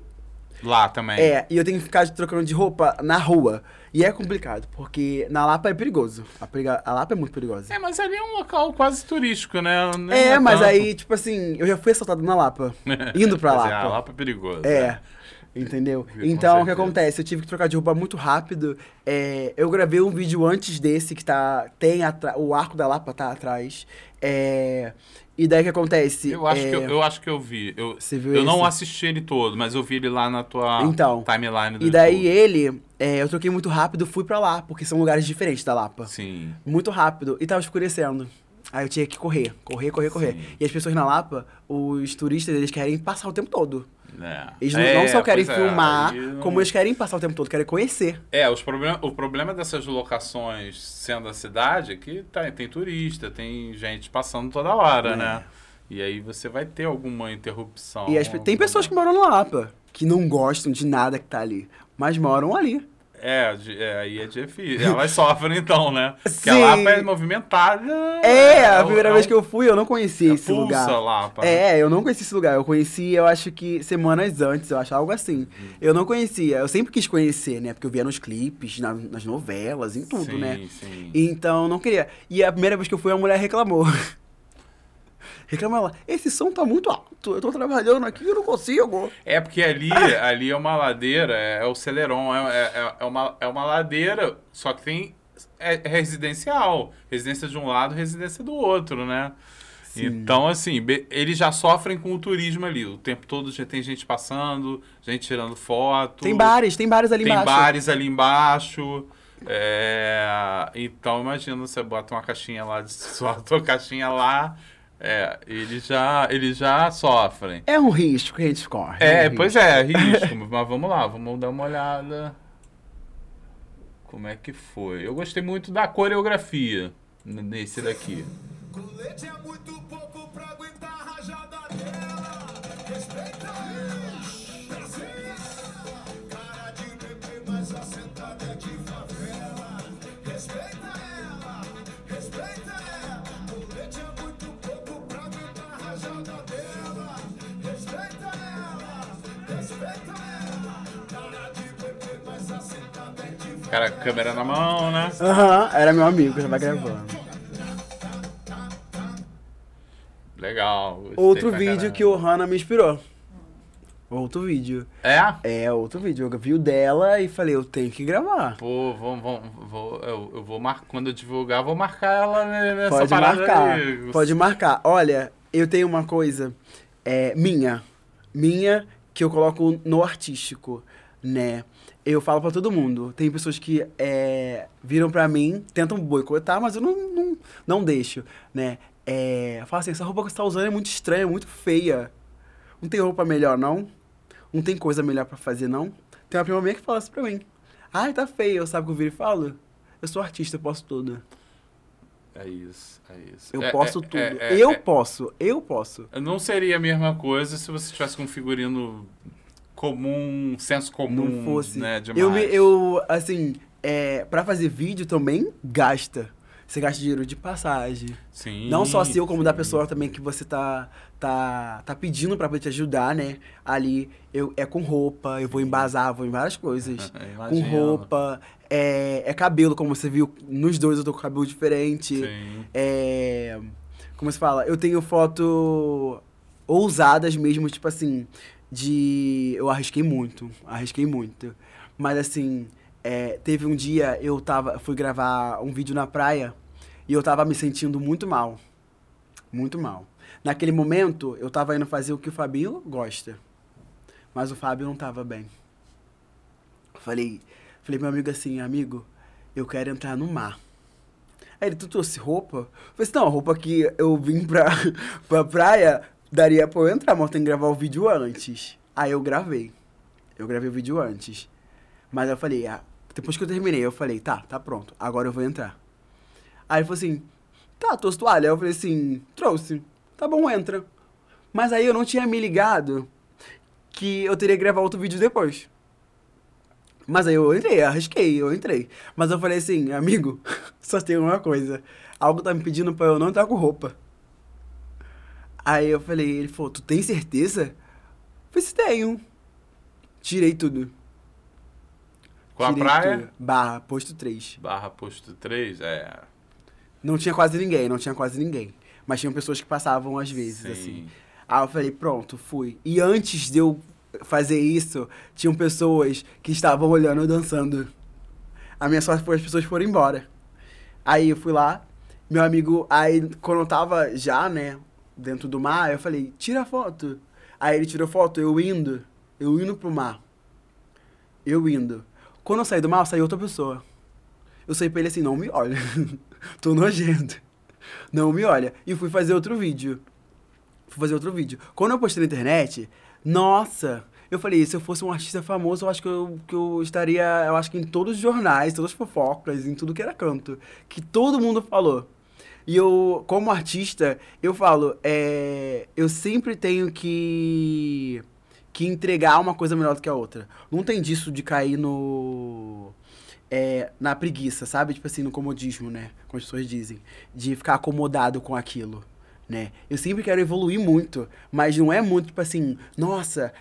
Lá também. É, e eu tenho que ficar trocando de roupa na rua. E é complicado, porque na Lapa é perigoso. A, periga- a Lapa é muito perigosa. É, mas ali é um local quase turístico, né? Nem É, mas tanto. aí, tipo assim, eu já fui assaltado na Lapa. Indo pra Mas é, Lapa. a Lapa é perigoso. É. Entendeu? Com Então, o que acontece? Eu tive que trocar de roupa muito rápido. É, eu gravei um vídeo antes desse, que tá. Tem atra- o arco da Lapa tá atrás. É, e daí o que acontece? Eu acho, É, que eu, eu acho que eu vi. Eu, Você viu eu não esse? assisti ele todo, mas eu vi ele lá na tua Então, timeline do E daí YouTube. ele, é, eu troquei muito rápido, fui pra lá, porque são lugares diferentes da Lapa. Sim. Muito rápido. E tava escurecendo. Aí eu tinha que correr, correr, correr, correr. Sim. E as pessoas na Lapa, os turistas, eles querem passar o tempo todo. É. Eles não, É, não só querem é, filmar, não- como eles querem passar o tempo todo, querem conhecer. É, os problem o problema dessas locações sendo a cidade é que tá, tem turista, tem gente passando toda hora, É. né? E aí você vai ter alguma interrupção. E as tem pessoas que moram na Lapa, que não gostam de nada que tá ali, mas moram ali. É, é, aí é difícil. Elas sofrem então, né? Porque Sim. a Lapa é movimentada. É, a o- primeira é vez que eu fui, eu não conhecia é esse pulsa lugar. Lapa. É, eu não conhecia esse lugar. Eu conheci, eu acho que semanas antes, eu acho algo assim. Eu não conhecia. Eu sempre quis conhecer, né? Porque eu via nos clipes, na- nas novelas, em tudo, sim, né? Sim, Então, não queria. E a primeira vez que eu fui, a mulher reclamou. Reclamou ela, esse som tá muito alto, eu tô trabalhando aqui e eu não consigo. É porque ali, ali é uma ladeira, é, é o Celeron, é, é, é uma, é uma ladeira, só que tem é, é residencial. Residência de um lado, residência do outro, né? Sim. Então, assim, eles já sofrem com o turismo ali. O tempo todo já tem gente passando, gente tirando foto. Tem bares, tem bares ali Tem embaixo. bares ali embaixo. É, então, imagina, você bota uma caixinha lá, sua tua caixinha lá, é, eles já, eles já sofrem. É um risco que a gente corre. É, um pois risco. é, risco. mas vamos lá, vamos dar uma olhada. Como é que foi? Eu gostei muito da coreografia nesse daqui. Colete é muito pouco é de favela. Cara, câmera na mão, né? Aham, era meu amigo que tava gravando. Legal. Outro vídeo que o Hannah me inspirou. Outro vídeo. É? É, outro vídeo. Eu vi o dela e falei, eu tenho que gravar. Pô, vamos, vamos, vou, eu, eu vou marcar, quando eu divulgar, eu vou marcar ela ne- nessa Pode parada marcar. aí. Pode marcar. Olha, eu tenho uma coisa é, minha. Minha que eu coloco no artístico, né? Eu falo pra todo mundo. Tem pessoas que é, viram pra mim, tentam boicotar, mas eu não, não, não deixo, né? É, fala assim, essa roupa que você tá usando é muito estranha, muito feia. Não tem roupa melhor, não? Não tem coisa melhor pra fazer, não? Tem uma prima minha que fala isso pra mim. Ai, tá feio. Sabe o que eu viro e falo? Eu sou artista, eu posso tudo. É isso, é isso. Eu É- posso é- tudo. é- é- eu é- posso, eu posso. Não seria a mesma coisa se você tivesse com um figurino comum, senso comum, Não fosse. né? Demais. Eu, eu, assim, é, pra fazer vídeo também, gasta. Você gasta dinheiro de passagem. Sim, Não só seu, como da sim. pessoa também que você tá, tá, tá pedindo pra poder te ajudar, né? Ali, eu, é com roupa, eu vou embasar, vou em várias coisas. com Imagino. roupa, é, é cabelo, como você viu, nos dois eu tô com cabelo diferente. Sim. É, como se fala? Eu tenho foto ousadas mesmo, tipo assim, de. Eu arrisquei muito, arrisquei muito. Mas assim, é, teve um dia eu tava. Fui gravar um vídeo na praia e eu tava me sentindo muito mal. Muito mal. Naquele momento, eu tava indo fazer o que o Fabinho gosta. Mas o Fábio não tava bem. Falei, falei meu amigo assim, amigo, eu quero entrar no mar. Aí ele, tu trouxe roupa? Eu falei assim, não, a roupa que eu vim pra, pra praia, daria pra eu entrar, mas eu tenho que gravar o vídeo antes. Aí eu gravei. Eu gravei o vídeo antes. Mas eu falei, ah, depois que eu terminei, eu falei, tá, tá pronto, agora eu vou entrar. Aí ele falou assim, tá, trouxe toalha? Eu falei assim, trouxe. Tá bom, entra. Mas aí eu não tinha me ligado que eu teria que gravar outro vídeo depois. Mas aí eu entrei, arrisquei, eu entrei. Mas eu falei assim, amigo, só tem uma coisa. Algo tá me pedindo pra eu não entrar com roupa. Aí eu falei, ele falou, tu tem certeza? Eu falei, se tenho. Tirei tudo. Com a Tirei praia, tudo. Barra, posto 3. barra posto 3, é. Não tinha quase ninguém, não tinha quase ninguém. Mas tinham pessoas que passavam às vezes, Sim. assim. Aí eu falei, pronto, fui. E antes de eu fazer isso, tinham pessoas que estavam olhando eu dançando. A minha sorte foi as pessoas foram embora. Aí eu fui lá, meu amigo, aí quando eu tava já, né, dentro do mar, eu falei, tira a foto. Aí ele tirou foto, eu indo, eu indo pro mar. Eu indo. Quando eu saí do mar, saiu outra pessoa. Eu saí pra ele assim, não me olha. Tô nojento. Não me olha. E fui fazer outro vídeo. Fui fazer outro vídeo. Quando eu postei na internet, nossa, eu falei, se eu fosse um artista famoso, eu acho que eu, que eu estaria, eu acho que em todos os jornais, todas as fofocas, em tudo que era canto. Que todo mundo falou. E eu, como artista, eu falo, é, eu sempre tenho que, que entregar uma coisa melhor do que a outra. Não tem disso de cair no é, na preguiça, sabe? Tipo assim, no comodismo, né? Como as pessoas dizem. De ficar acomodado com aquilo, né? Eu sempre quero evoluir muito, mas não é muito, tipo assim, nossa,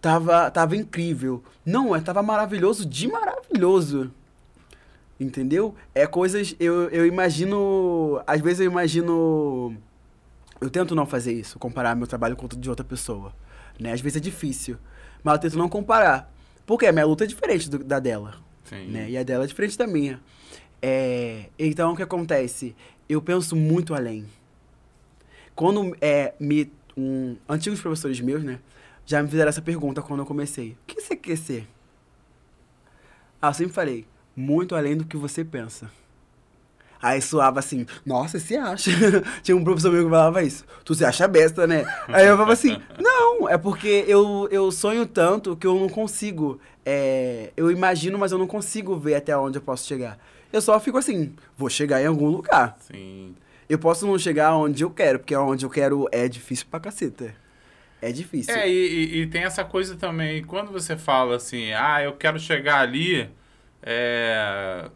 tava, tava incrível. Não, é, tava maravilhoso de maravilhoso. Entendeu? É coisas, eu, eu imagino, às vezes eu imagino, eu tento não fazer isso, comparar meu trabalho com o de outra pessoa, né? Às vezes é difícil, mas eu tento não comparar, porque a minha luta é diferente do- da dela, Sim. né? E a dela é diferente da minha. É, então, o que acontece? Eu penso muito além. Quando é, me, um, antigos professores meus, né, já me fizeram essa pergunta quando eu comecei. O que você quer ser? Ah, eu sempre falei, muito além do que você pensa. Aí soava assim, nossa, você acha? Tinha um professor meu que falava isso. Tu se acha besta, né? Aí eu falava assim, não, é porque eu, eu sonho tanto que eu não consigo. é, eu imagino, mas eu não consigo ver até onde eu posso chegar. Eu só fico assim, vou chegar em algum lugar. Sim. Eu posso não chegar onde eu quero, porque onde eu quero é difícil pra caceta. É difícil. É, e, e- e tem essa coisa também, quando você fala assim, ah, eu quero chegar ali, é...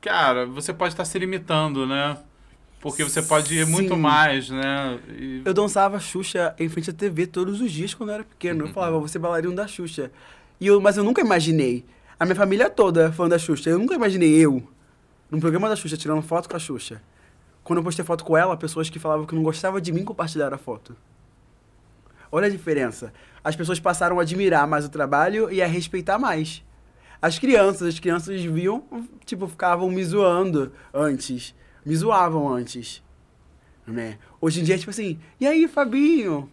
Cara, você pode estar se limitando, né? Porque você pode ir muito Sim. mais, né? E- Eu dançava Xuxa em frente à TV todos os dias quando eu era pequeno. Eu falava, você bailarino da Xuxa. E eu, mas eu nunca imaginei. A minha família toda é fã da Xuxa. Eu nunca imaginei eu, num programa da Xuxa, tirando foto com a Xuxa. Quando eu postei foto com ela, pessoas que falavam que não gostavam de mim compartilharam a foto. Olha a diferença. As pessoas passaram a admirar mais o trabalho e a respeitar mais. As crianças, as crianças viam, tipo, ficavam me zoando antes. Me zoavam antes né? Hoje em dia é tipo assim, e aí, Fabinho?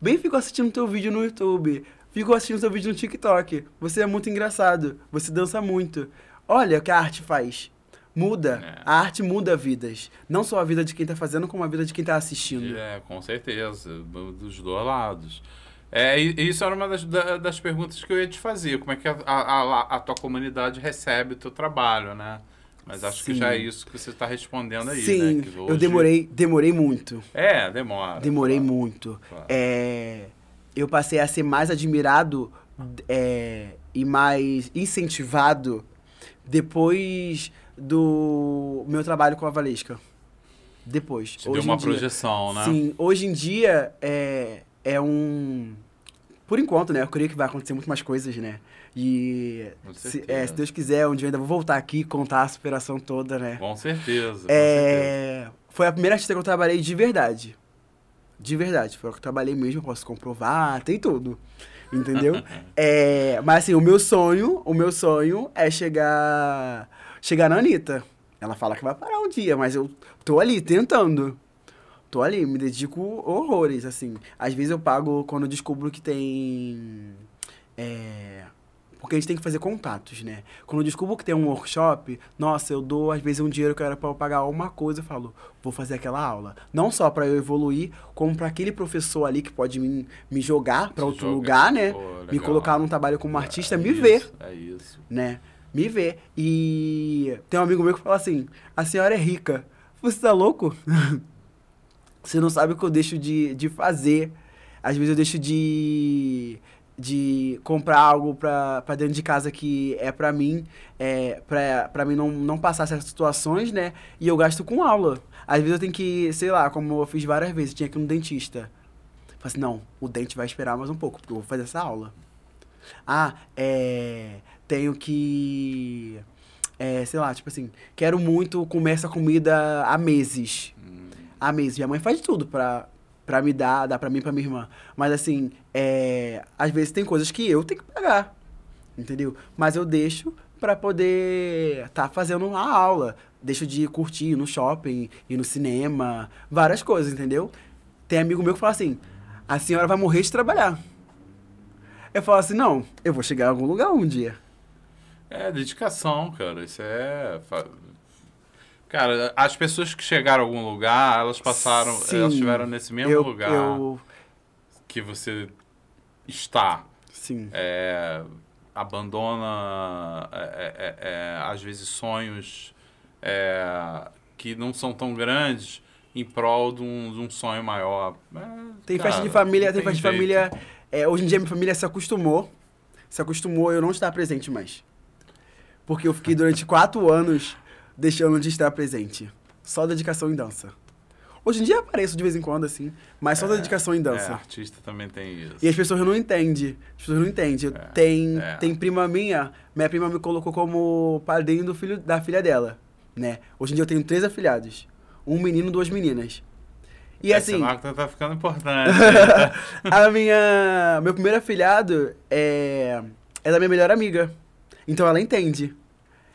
Bem ficou assistindo teu vídeo no YouTube, ficou assistindo teu vídeo no TikTok. Você é muito engraçado, você dança muito. Olha o que a arte faz. Muda. É. A arte muda vidas. Não só a vida de quem tá fazendo, como a vida de quem tá assistindo. É, com certeza, dos dois lados. É, isso era uma das, da- das perguntas que eu ia te fazer. Como é que a, a, a- tua comunidade recebe o teu trabalho, né? Mas acho Sim. que já é isso que você está respondendo aí, Sim, né? Eu hoje- demorei, demorei muito. É, demora. Demorei claro, muito. claro. É, eu passei a ser mais admirado é, e mais incentivado depois do meu trabalho com a Valesca. Depois. Te deu Hoje uma em dia- projeção, né? Sim, hoje em dia é, é um. Por enquanto, né? Eu creio que vai acontecer muito mais coisas, né? E se, é, se Deus quiser, um dia eu ainda vou voltar aqui e contar a superação toda, né? Com certeza. com certeza. É, foi a primeira artista que eu trabalhei de verdade. De verdade. Foi a que eu trabalhei mesmo, posso comprovar, tem tudo. Entendeu? É, mas assim, o meu sonho, o meu sonho é chegar. Chegar na Anitta. Ela fala que vai parar um dia, mas eu tô ali tentando. Tô ali, me dedico horrores, assim. Às vezes eu pago quando eu descubro que tem. É, porque a gente tem que fazer contatos, né? Quando eu descubro que tem um workshop, nossa, eu dou às vezes um dinheiro que era pra eu pagar uma coisa, eu falo, vou fazer aquela aula. Não só pra eu evoluir, como pra aquele professor ali que pode me, me jogar pra Se outro joga- lugar, né? Pô, me colocar num trabalho como artista, É me isso, ver, É isso. né? Me ver. E tem um amigo meu que fala assim: a senhora é rica. Você tá louco? Você não sabe o que eu deixo de, de fazer. Às vezes eu deixo de, de comprar algo pra, dentro de casa que é pra mim, é, pra mim não, não passar certas situações, né? E eu gasto com aula. Às vezes eu tenho que, sei lá, como eu fiz várias vezes, tinha que ir no dentista. Falei assim, não, o dente vai esperar mais um pouco, porque eu vou fazer essa aula. Ah, é. Tenho que. É, sei lá, tipo assim, quero muito comer essa comida há meses. Há meses. Minha mãe faz tudo pra, pra me dar, dar pra mim e pra minha irmã. Mas assim, é, às vezes tem coisas que eu tenho que pagar. Entendeu? Mas eu deixo pra poder tá fazendo a aula. Deixo de curtir ir no shopping, ir no cinema, várias coisas, entendeu? Tem amigo meu que fala assim: a senhora vai morrer de trabalhar. Eu falo assim: não, eu vou chegar em algum lugar um dia. É dedicação, cara. Isso é. Cara, as pessoas que chegaram a algum lugar, elas passaram. Sim. elas estiveram nesse mesmo eu, lugar Eu, que você está. sim. É, abandona, é, é, é, às vezes, sonhos é, que não são tão grandes em prol de um, de um sonho maior. É, Tem cara, festa de família, não tem festa de família. é, hoje em dia minha família se acostumou. Se acostumou eu não estar presente mais. Porque eu fiquei durante quatro anos deixando de estar presente. Só dedicação em dança. Hoje em dia apareço de vez em quando, assim, mas só É, dedicação em É, dança. artista também tem isso. E as pessoas não entendem. As pessoas não entendem. É, tem, é. tem prima minha, minha prima me colocou como padrinho do filho, da filha dela, né? Hoje em dia eu tenho três afilhados. Um menino, duas meninas. E É, assim, tá- tá ficando importante. a minha. Meu primeiro afilhado é. É da minha melhor amiga. Então ela entende.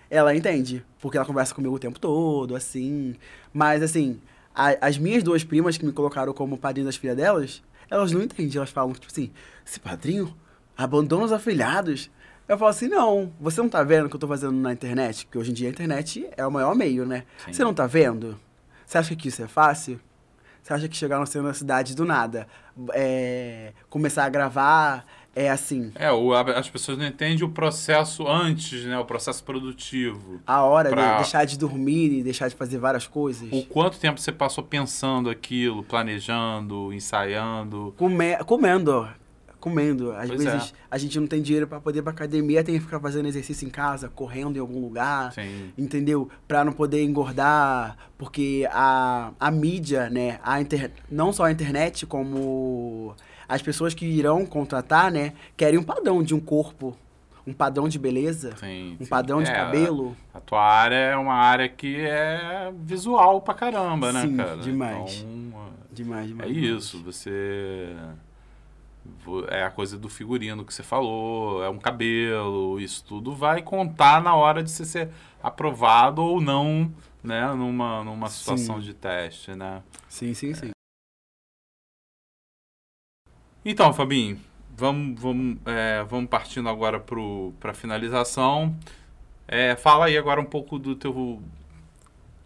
Ela entende. Porque ela conversa comigo o tempo todo, assim. Mas, assim, a- as minhas duas primas que me colocaram como padrinho das filhas delas, elas não entendem. Elas falam, tipo assim, esse padrinho abandona os afilhados. Eu falo assim, não, você não tá vendo o que eu tô fazendo na internet? Porque hoje em dia a internet é o maior meio, né? Sim. Você não tá vendo? Você acha que isso é fácil? Você acha que chegar no centro da cidade do nada, é, começar a gravar, é assim, É, o- as pessoas não entendem o processo antes, né? O processo produtivo. a hora Pra- de deixar de dormir e deixar de fazer várias coisas? O quanto tempo você passou pensando aquilo, planejando, ensaiando. Come- comendo, comendo. Às Pois vezes é. a gente não tem dinheiro pra poder ir pra academia, tem que ficar fazendo exercício em casa, correndo em algum lugar. Assim, Entendeu? Pra não poder engordar, porque a, a mídia, né, a inter... não só a internet, como as pessoas que irão contratar, né, querem um padrão de um corpo, um padrão de beleza, sim, um sim. padrão de É, cabelo. A tua área é uma área que é visual pra caramba, né, Sim, cara? demais. Então, Demais, é demais. demais. isso, você. vo- É a coisa do figurino que você falou, é um cabelo, isso tudo vai contar na hora de você ser aprovado ou não, né, numa, numa situação Sim. de teste, né? Sim, sim, sim. Então, Fabinho, vamos, vamos, é, vamos partindo agora para a finalização. É, fala aí agora um pouco do teu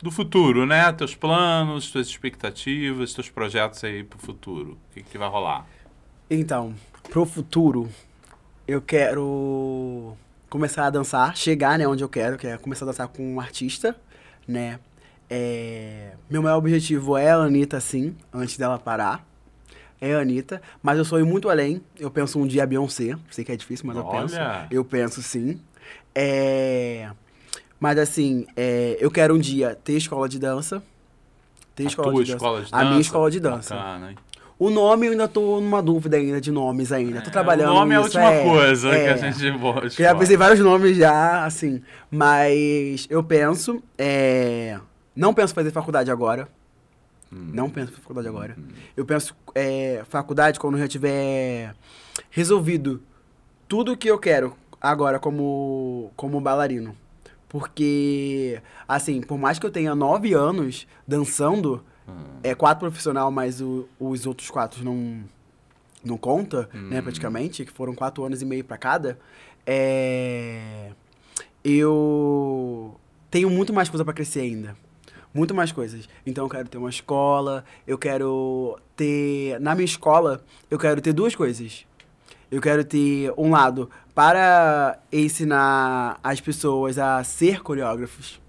do futuro, né? Teus planos, tuas expectativas, teus projetos aí pro futuro. O que, que vai rolar? Então, pro futuro, eu quero começar a dançar, chegar, né, onde eu quero, que é começar a dançar com um artista, né? É, meu maior objetivo é a Anitta, sim, antes dela parar. É a Anitta, mas eu sonho muito além. Eu penso um dia a Beyoncé. Sei que é difícil, mas eu penso. Olha! Eu penso sim. É, mas assim, é, eu quero um dia ter escola de dança. Ter A escola tua de dança. escola de A minha dança? escola de dança. Bacana, hein? O nome eu ainda tô numa dúvida ainda de nomes ainda. Tô trabalhando O nome é a última coisa é. que a gente busca. Eu já pensei vários nomes já, assim. Mas eu penso. é, Não penso fazer faculdade agora. Hum. Não penso em faculdade agora. Eu penso é, faculdade quando eu já tiver resolvido tudo que eu quero agora como, como bailarino. Porque, assim, por mais que eu tenha nove anos dançando, é quatro profissional, mas o- os outros quatro não, não conta, né, praticamente, que foram quatro anos e meio pra cada. É, eu tenho muito mais coisa pra crescer ainda. Muito mais coisas. Então eu quero ter uma escola, eu quero ter. Na minha escola, eu quero ter duas coisas. Eu quero ter um lado para ensinar as pessoas a ser coreógrafos.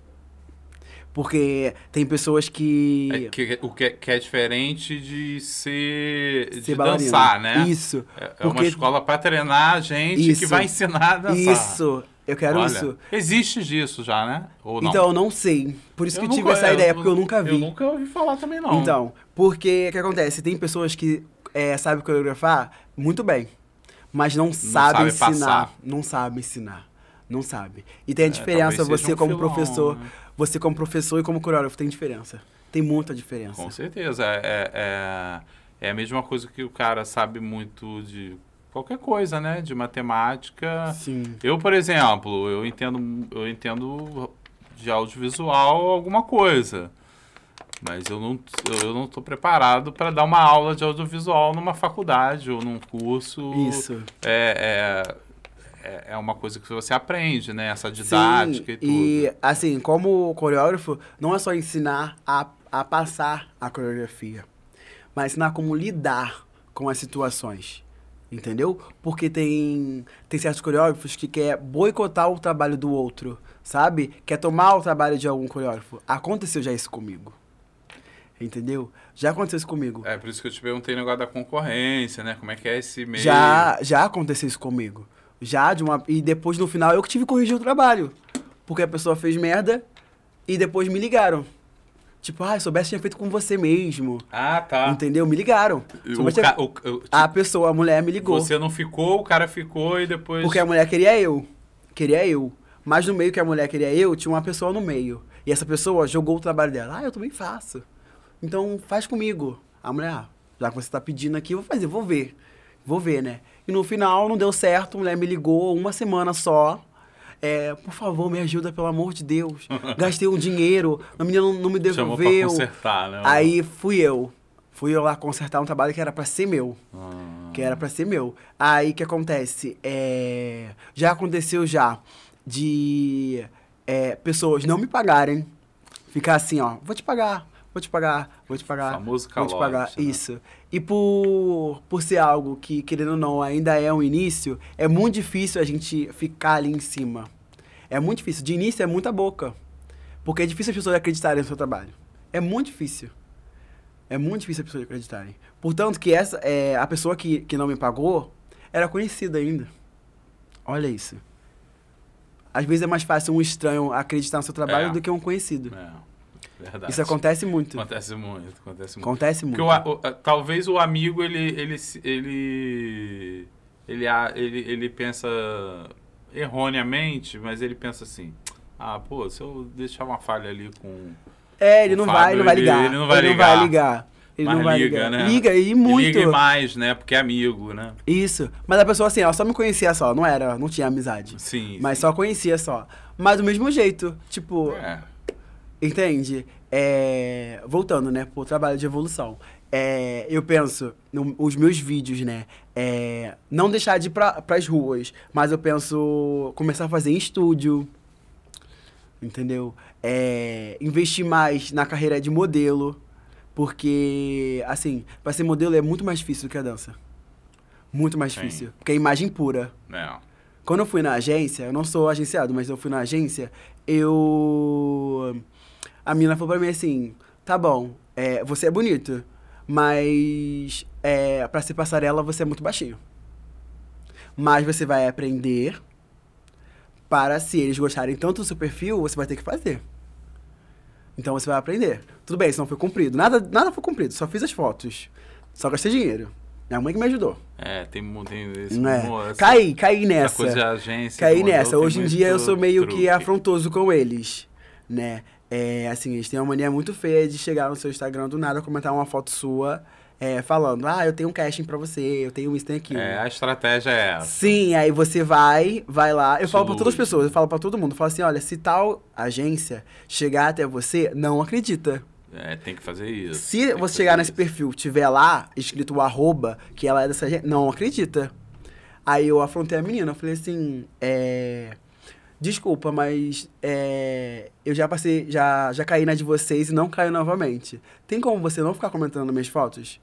Porque tem pessoas que. É que- o que é, que é diferente de ser. ser de bailarina. dançar, né? Isso. É, é uma porque- escola pra treinar a gente que Isso. vai ensinar a dançar. Isso. Eu quero Olha, isso. Existe disso já, né? Ou não? Então, eu não sei. Por isso que eu, tive essa ideia, porque eu nunca vi. Eu nunca ouvi falar também, não. Então, porque o que acontece? Tem pessoas que é, sabem coreografar muito bem, mas não, sabem sabe ensinar. passar. Não sabem ensinar. Não sabe. E tem a É, diferença seja você um como filão, professor. né? Você como professor e como coreógrafo tem diferença. Tem muita diferença. Com certeza. É, é, é- é a mesma coisa que o cara sabe muito de qualquer coisa, né? De matemática. Sim. Eu, por exemplo, eu entendo, eu entendo de audiovisual alguma coisa. Mas eu não, eu não estou preparado para dar uma aula de audiovisual numa faculdade ou num curso. Isso. É, é, é- é uma coisa que você aprende, né? Essa didática Sim, e tudo. E, assim, como coreógrafo, não é só ensinar a, a passar a coreografia, mas ensinar como lidar com as situações. Entendeu? Porque tem, tem certos coreógrafos que quer boicotar o trabalho do outro, sabe? Quer tomar o trabalho de algum coreógrafo. Aconteceu já isso comigo. Entendeu? Já aconteceu isso comigo. É, por isso que eu te perguntei o negócio da concorrência, né? Como é que é esse meio. Já, já aconteceu isso comigo. Já de uma. E depois no final eu que tive que corrigir o trabalho. Porque a pessoa fez merda e depois me ligaram. Tipo, ah, soubesse tinha feito com você mesmo. Ah, tá. Entendeu? Me ligaram. O ca- tinha- o- o- A pessoa, a mulher me ligou. Você não ficou, o cara ficou e depois. Porque a mulher queria eu. Queria eu. Mas no meio que a mulher queria eu, tinha uma pessoa no meio. E essa pessoa jogou o trabalho dela. Ah, eu também faço. Então faz comigo. A mulher, ah, já que você tá pedindo aqui, eu vou fazer, vou ver. Vou ver, né? E no final não deu certo, a mulher me ligou uma semana só. É, por favor, me ajuda, pelo amor de Deus. Gastei um dinheiro, a menina não, não me Chamou pra devolveu. consertar, né? Aí fui eu. Fui eu lá consertar um trabalho que era pra ser meu Ah, que era pra ser meu. Aí o que acontece? É, já aconteceu já de é, pessoas não me pagarem, ficar assim, ó, vou te pagar, vou te pagar, vou te pagar, Famoso vou te calote, pagar, né? isso. E por, por ser algo que, querendo ou não, ainda é um início, é muito difícil a gente ficar ali em cima. É muito difícil. De início é muita boca. Porque é difícil as pessoas acreditarem no seu trabalho. É muito difícil. É muito difícil as pessoas acreditarem. Portanto, que essa, é, a pessoa que, que não me pagou era conhecida ainda. Olha isso. Às vezes é mais fácil um estranho acreditar no seu trabalho É. do que um conhecido. É, verdade. Isso acontece muito. Acontece muito, acontece muito. Acontece muito. Porque o talvez o amigo, ele, ele, ele, ele, ele, ele pensa erroneamente, mas ele pensa assim, ah, pô, se eu deixar uma falha ali com... É, ele o não Fábio, vai, não vai ele- ligar. ele não vai Ele ligar. ligar. Ele Mas não vai liga, ligar. né? Liga e E muito. Liga mais, né? Porque é amigo, né? Isso. Mas a pessoa assim, ela só me conhecia só, não era, não tinha amizade. Sim. Mas sim. só conhecia só. Mas do mesmo jeito, tipo, É. Entende? É, voltando, né, pro trabalho de evolução. É, eu penso, no- os meus vídeos, né, é, não deixar de ir pra, pras ruas, mas eu penso começar a fazer em estúdio, entendeu? É, investir mais na carreira de modelo, porque, assim, pra ser modelo é muito mais difícil do que a dança. Muito mais Sim. difícil, porque é imagem pura. É. Quando eu fui na agência, eu não sou agenciado, mas eu fui na agência, eu. A menina falou pra mim assim: tá bom, é, você é bonito, mas é, pra ser passarela você é muito baixinho. Mas você vai aprender para se eles gostarem tanto do seu perfil, você vai ter que fazer. Então você vai aprender. Tudo bem, isso não foi cumprido. Nada, nada foi cumprido, só fiz as fotos. Só gastei dinheiro. Minha mãe que me ajudou. É, tem, tem esse Não é? mo- essa- Caí, caí essa nessa. coisa de agência. Caí nessa. Hoje em dia eu sou meio que truque. afrontoso com eles, né? É, assim, eles têm uma mania muito feia de chegar no seu Instagram do nada, comentar uma foto sua, é, falando, ah, eu tenho um casting pra você, eu tenho isso, tenho aquilo. É, a estratégia é essa. Sim, aí você vai, vai lá. Eu falo pra todas as pessoas, eu falo pra todo mundo. Eu falo assim, olha, se tal agência chegar até você, não acredita. É, tem que fazer isso. Se você chegar nesse isso. perfil, tiver lá, escrito o arroba, que ela é dessa agência, não acredita. Aí eu afrontei a menina, eu falei assim, é... Desculpa, mas é, eu já passei, já, já caí na de vocês e não caio novamente. Tem como você não ficar comentando minhas fotos?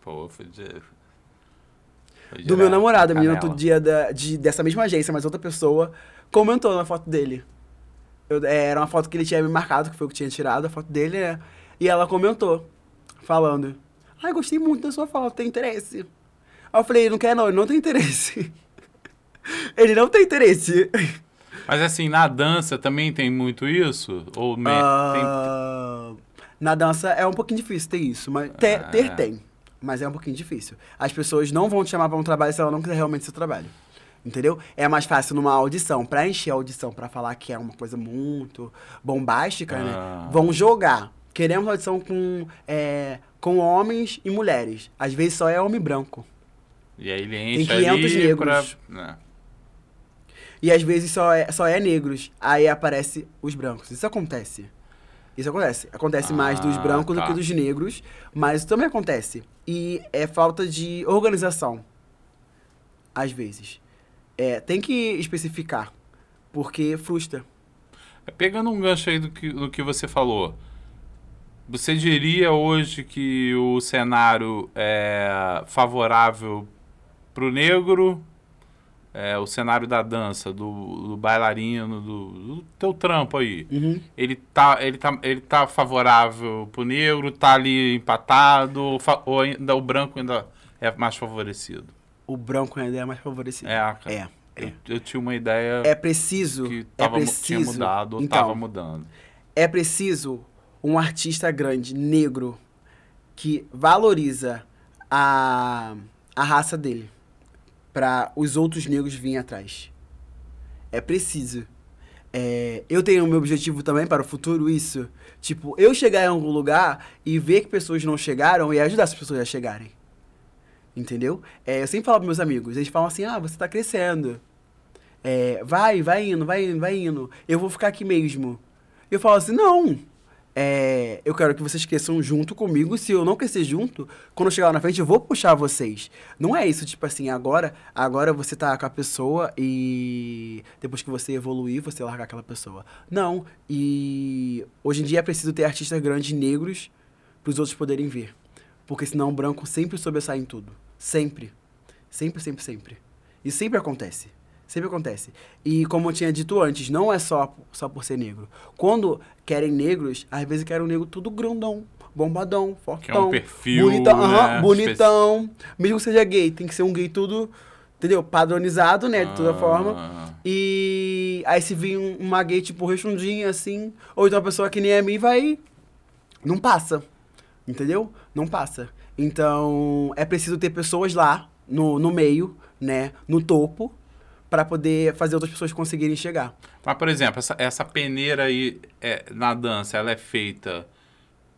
Pô, foi Do meu namorado, a menina outro dia da, de, dessa mesma agência, mas outra pessoa, comentou na foto dele. Eu- é, era uma foto que ele tinha me marcado, que foi o que tinha tirado, a foto dele, né? E ela comentou, falando, ai, gostei muito da sua foto, tem interesse. Aí eu falei, não quer não, ele não tem interesse. ele não tem interesse. Mas assim, na dança também tem muito isso? Ou me... tem... Ah, Na dança é um pouquinho difícil ter isso, mas ter, Ah. ter tem, mas é um pouquinho difícil. As pessoas não vão te chamar pra um trabalho se ela não quiser realmente seu trabalho. Entendeu? É mais fácil numa audição, pra encher a audição, pra falar que é uma coisa muito bombástica, Ah. né? Vão jogar. Queremos audição com, é, com homens e mulheres. Às vezes só é homem branco. E aí ele enche 500 ali negros. pra... E às vezes só é, só é negros. Aí aparece os brancos. Isso acontece. Isso acontece. Acontece mais dos Ah, brancos tá. do que dos negros, mas isso também acontece. E é falta de organização. Às vezes. É, tem que especificar. Porque frustra. Pegando um gancho aí do que, do que você falou, você diria hoje que o cenário é favorável pro negro, é, o cenário da dança, do, do bailarino, do, do teu trampo aí, Uhum. ele tá, ele, tá, ele tá favorável pro negro, tá ali empatado, ou, ou ainda o branco ainda é mais favorecido? O branco ainda é mais favorecido. É, cara. É. Eu, eu tinha uma ideia É preciso. que é tava, mu- preciso. tinha mudado ou então, tava mudando. é preciso um artista grande, negro, que valoriza a, a raça dele para os outros negros virem atrás. É preciso. É, eu tenho o meu objetivo também para o futuro isso. Tipo, eu chegar em algum lugar e ver que pessoas não chegaram e ajudar essas pessoas a chegarem. Entendeu? É, eu sempre falo para meus amigos, eles falam assim, ah, você tá crescendo. É, vai, vai indo, vai indo, vai indo. Eu vou ficar aqui mesmo. Eu falo assim, não. É, eu quero que vocês cresçam junto comigo. Se eu não crescer junto, quando eu chegar lá na frente, eu vou puxar vocês. Não é isso, tipo assim, agora, agora você tá com a pessoa e depois que você evoluir, você largar aquela pessoa. Não. E hoje em dia é preciso ter artistas grandes negros para os outros poderem ver. Porque senão o branco sempre sobressai em tudo. Sempre. Sempre, sempre, sempre. Isso sempre acontece. Sempre acontece. E como eu tinha dito antes, não é só, só por ser negro. Quando querem negros, às vezes querem um negro tudo grandão, bombadão, fortão. Que é um perfil, bonitão, aham, né, bonitão. Mesmo que seja gay, tem que ser um gay tudo, entendeu? Padronizado, né? De toda Ah, forma. E aí se vir um- uma gay, tipo, rechondinha, assim, ou então uma pessoa que nem a mim, vai... Não passa. Entendeu? Não passa. Então, é preciso ter pessoas lá, no, no meio, né? No topo, para poder fazer outras pessoas conseguirem chegar. Mas, por exemplo, essa, essa peneira aí é, na dança, ela é feita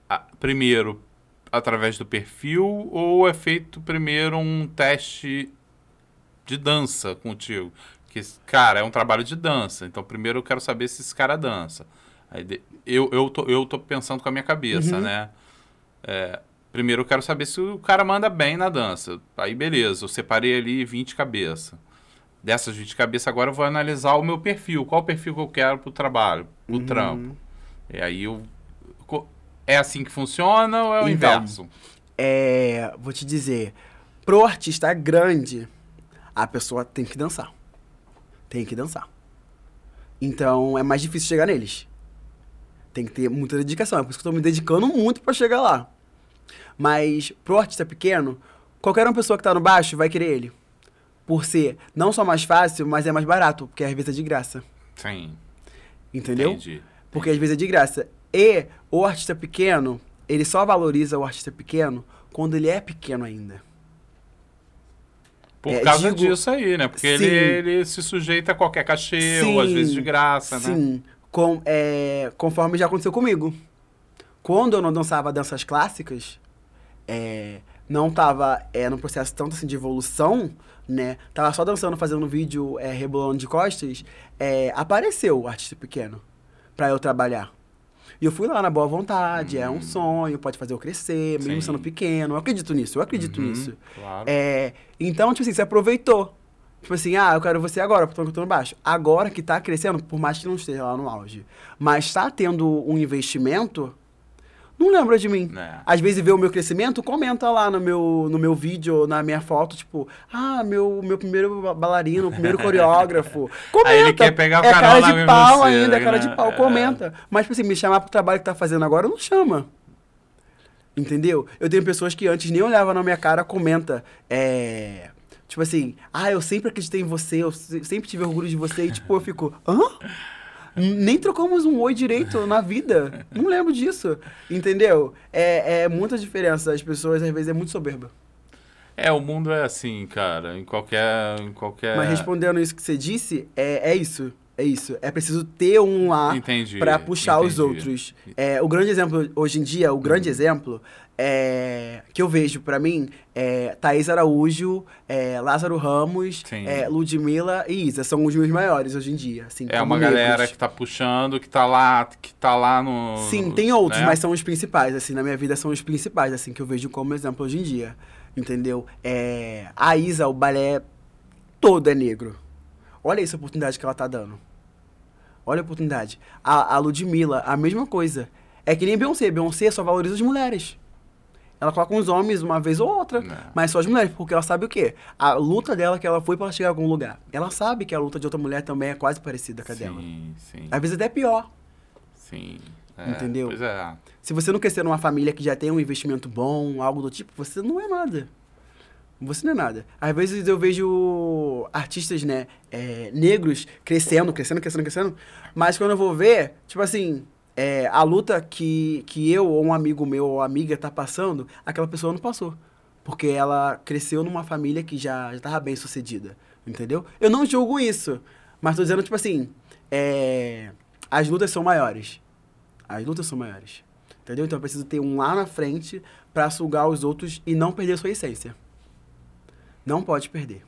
ah, primeiro através do perfil ou é feito primeiro um teste de dança contigo? Que, cara, é um trabalho de dança. Então, primeiro eu quero saber se esse cara dança. Aí, eu, eu, tô, eu tô pensando com a minha cabeça, Uhum. né? É, primeiro eu quero saber se o cara manda bem na dança. Aí, beleza, eu separei ali 20 cabeças. Dessas 20 cabeças, agora eu vou analisar o meu perfil. Qual o perfil que eu quero pro trabalho, pro Uhum. trampo. E aí eu. É assim que funciona ou é o Então, inverso? É, vou te dizer, pro artista grande, a pessoa tem que dançar. tem que dançar. Então é mais difícil chegar neles. Tem que ter muita dedicação. É por isso que eu tô me dedicando muito pra chegar lá. Mas pro artista pequeno, qualquer uma pessoa que tá no baixo vai querer ele. Por ser não só mais fácil, mas é mais barato, porque às vezes é de graça. Sim. Entendeu? Entendi. Porque às vezes é de graça. E o artista pequeno, ele só valoriza o artista pequeno quando ele é pequeno ainda. Por É, causa digo- disso aí, né? Porque ele, Sim. ele se sujeita a qualquer cachê, ou às vezes de graça, né? Sim, com, é, conforme já aconteceu comigo. Quando eu não dançava danças clássicas, é, não tava é, num processo tanto assim de evolução, né? Tava só dançando, fazendo vídeo, é, rebolando de costas, é, apareceu o artista pequeno pra eu trabalhar. E eu fui lá na boa vontade, é um sonho, pode fazer eu crescer, mesmo Hum. Sim. sendo pequeno. Eu acredito nisso, eu acredito Uhum, nisso. Claro. É, então, tipo assim, você aproveitou. Tipo assim, ah, eu quero você agora, porque eu tô no baixo. Agora que tá crescendo, por mais que não esteja lá no auge, mas tá tendo um investimento, não lembra de mim. É. Às vezes vê o meu crescimento, comenta lá no meu, no meu vídeo, na minha foto, tipo, ah, meu, meu primeiro ba- bailarino, primeiro coreógrafo. Comenta. Aí ele quer pegar o é cara de pau você, ainda, é cara né? de pau, É. comenta. Mas, tipo assim, me chamar pro trabalho que tá fazendo agora, não chama. Entendeu? Eu tenho pessoas que antes nem olhavam na minha cara, comenta. É. Tipo assim, ah, eu sempre acreditei em você, eu se- sempre tive orgulho de você. E tipo, eu fico, hã? Nem trocamos um oi direito na vida. Não lembro disso. Entendeu? É, é muita diferença. As pessoas, às vezes, é muito soberba. É, o mundo é assim, cara. Em qualquer. Em qualquer... Mas respondendo isso que você disse, é, é isso. É isso. É preciso ter um lá pra puxar os entendi. outros. É, o grande exemplo, hoje em dia, o grande exemplo é, que eu vejo pra mim é Thaís Araújo, é, Lázaro Ramos, é, Ludmilla e Isa. São os meus maiores hoje em dia. Assim, É uma galera negros. que tá puxando, que tá lá, que tá lá no. Sim, no- tem outros, né? mas são os principais, assim, na minha vida são os principais, assim, que eu vejo como exemplo hoje em dia. Entendeu? É, a Isa, o balé todo é negro. Olha essa oportunidade que ela tá dando. Olha a oportunidade. A, a Ludmilla, a mesma coisa. É que nem Beyoncé. Beyoncé só valoriza as mulheres. Ela coloca uns homens uma vez ou outra, Não. mas só as mulheres, porque ela sabe o quê? A luta dela é que ela foi pra chegar a algum lugar. Ela sabe que a luta de outra mulher também é quase parecida com a dela. Sim, sim. Às vezes até pior. Sim. É, Entendeu? Pois é. Se você não crescer numa família que já tem um investimento bom, algo do tipo, você não é nada. Você não é nada. Às vezes eu vejo artistas, né, é, negros crescendo, crescendo, crescendo, crescendo, mas quando eu vou ver, tipo assim, é, a luta que, que eu ou um amigo meu ou amiga tá passando, aquela pessoa não passou. Porque ela cresceu numa família que já, já tava bem sucedida, entendeu? Eu não julgo isso, mas tô dizendo, tipo assim, é, as lutas são maiores. As lutas são maiores. Entendeu? Então eu preciso ter um lá na frente pra sugar os outros e não perder sua essência. Não pode perder.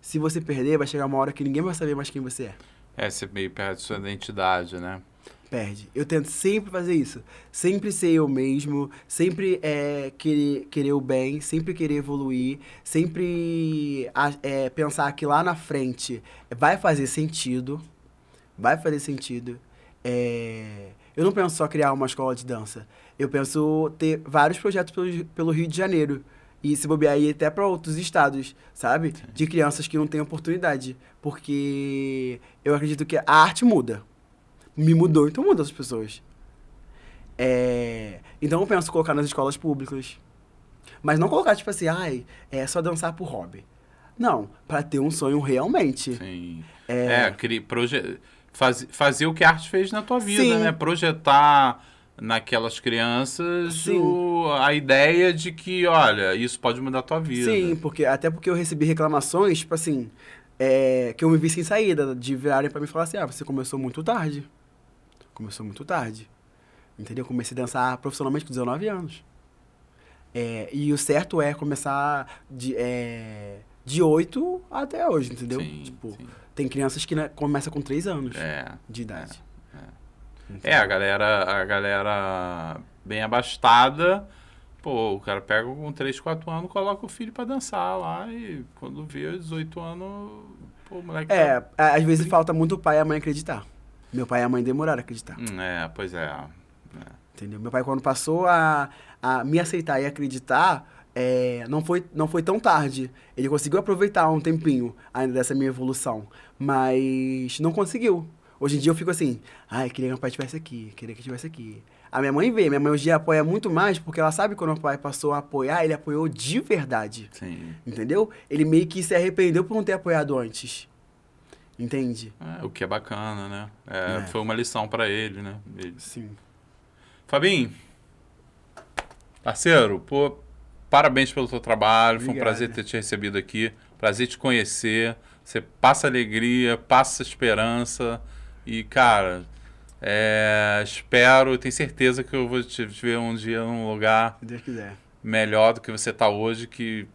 Se você perder, vai chegar uma hora que ninguém vai saber mais quem você é. É, você meio perde sua identidade, né? Perde. Eu tento sempre fazer isso. Sempre ser eu mesmo, sempre é, querer, querer o bem, sempre querer evoluir, sempre é, pensar que lá na frente vai fazer sentido. Vai fazer sentido. É, eu não penso só criar uma escola de dança. Eu penso ter vários projetos pelo, pelo Rio de Janeiro. E se bobear ir até para outros estados, sabe? De crianças que não têm oportunidade. Porque eu acredito que a arte muda me mudou, então muda as pessoas. É, então eu penso colocar nas escolas públicas. Mas não colocar, tipo assim, ai, é só dançar por hobby. Não, pra ter um sonho realmente. Sim. É. É, proje... faz... fazer o que a arte fez na tua vida, Sim. né? Projetar naquelas crianças o- a ideia de que, olha, isso pode mudar a tua vida. Sim, porque até porque eu recebi reclamações, tipo assim, é, que eu me vi sem saída, de virarem pra mim e falar assim, ah, você começou muito tarde. Começou muito tarde. Entendeu? Comecei a dançar profissionalmente com 19 anos. É, e o certo é começar de, é, de 8 até hoje, entendeu? Sim, tipo, sim. tem crianças que né, começam com 3 anos É. de idade. É, a galera, a galera bem abastada, pô, o cara pega com 3, 4 anos, coloca o filho pra dançar lá e quando vê 18 anos, pô, o moleque É, tá- às vezes falta muito o pai e a mãe acreditar. Meu pai e a mãe demoraram a acreditar. Hum, É, pois é. Entendeu? Meu pai, quando passou a, a me aceitar e acreditar, é, não, foi, não foi tão tarde. Ele conseguiu aproveitar um tempinho ainda dessa minha evolução, mas não conseguiu. Hoje em dia eu fico assim, ai, queria que meu pai estivesse aqui, queria que estivesse aqui. A minha mãe vê, minha mãe hoje em dia apoia muito mais, porque ela sabe quando o pai passou a apoiar, ele apoiou de verdade. Sim. Entendeu? Ele meio que se arrependeu por não ter apoiado antes. Entende? É, o que é bacana, né? É, É. Foi uma lição pra ele, né? Ele- Sim. Fabinho, parceiro, pô, parabéns pelo teu trabalho. Foi um Obrigado. prazer ter te recebido aqui. Prazer te conhecer. Você passa alegria, passa esperança. E, cara, é, espero, tenho certeza que eu vou te te ver um dia num lugar melhor do que você tá hoje, que,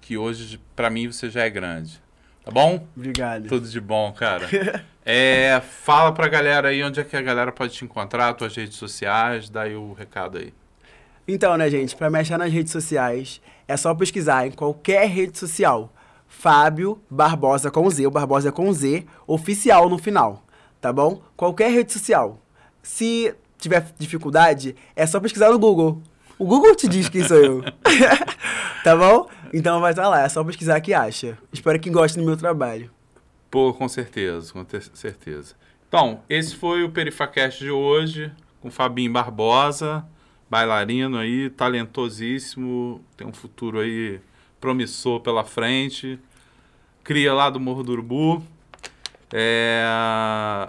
que hoje, pra mim, você já é grande. Tá bom? Obrigado. Tudo de bom, cara. É, fala pra galera aí onde é que a galera pode te encontrar, tuas redes sociais, dá aí o recado aí. Então, né, gente, pra me achar nas redes sociais, é só pesquisar em qualquer rede social. Fábio Barbosa com Z, o Barbosa com Z, oficial no final, tá bom? Qualquer rede social. Se tiver dificuldade, é só pesquisar no Google. O Google te diz quem sou eu. tá bom? Então vai lá, é só pesquisar que acha. Espero que goste do meu trabalho. Pô, com certeza, com certeza. Então, esse foi o Perifacast de hoje, com Fabinho Barbosa, bailarino aí, talentosíssimo, tem um futuro aí promissor pela frente, cria lá do Morro do Urubu. É,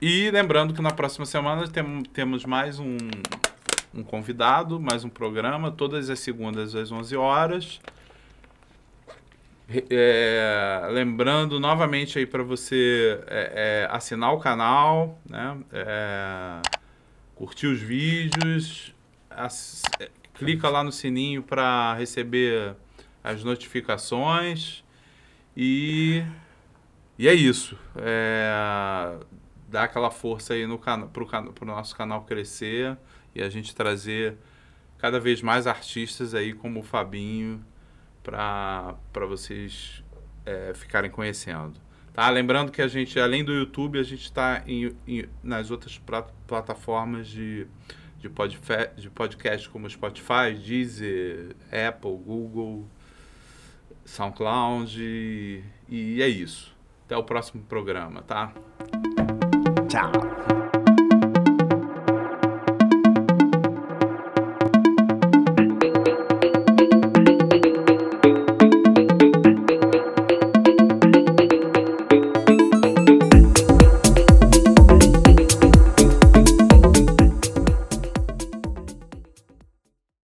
E lembrando que na próxima semana tem- temos mais um, um convidado, mais um programa, todas as segundas às 11 horas. É, lembrando novamente aí para você é, é, assinar o canal, né? É, curtir os vídeos, ass- é, clica lá no sininho para receber as notificações e e é isso. É, dá aquela força aí no cana pro, cana pro nosso canal crescer e a gente trazer cada vez mais artistas aí como o Fabinho para vocês é, ficarem conhecendo. Tá? Lembrando que a gente, além do YouTube, a gente está nas outras plataformas de, de, de podcast como Spotify, Deezer, Apple, Google, SoundCloud e, e é isso. Até o próximo programa, tá? Tchau.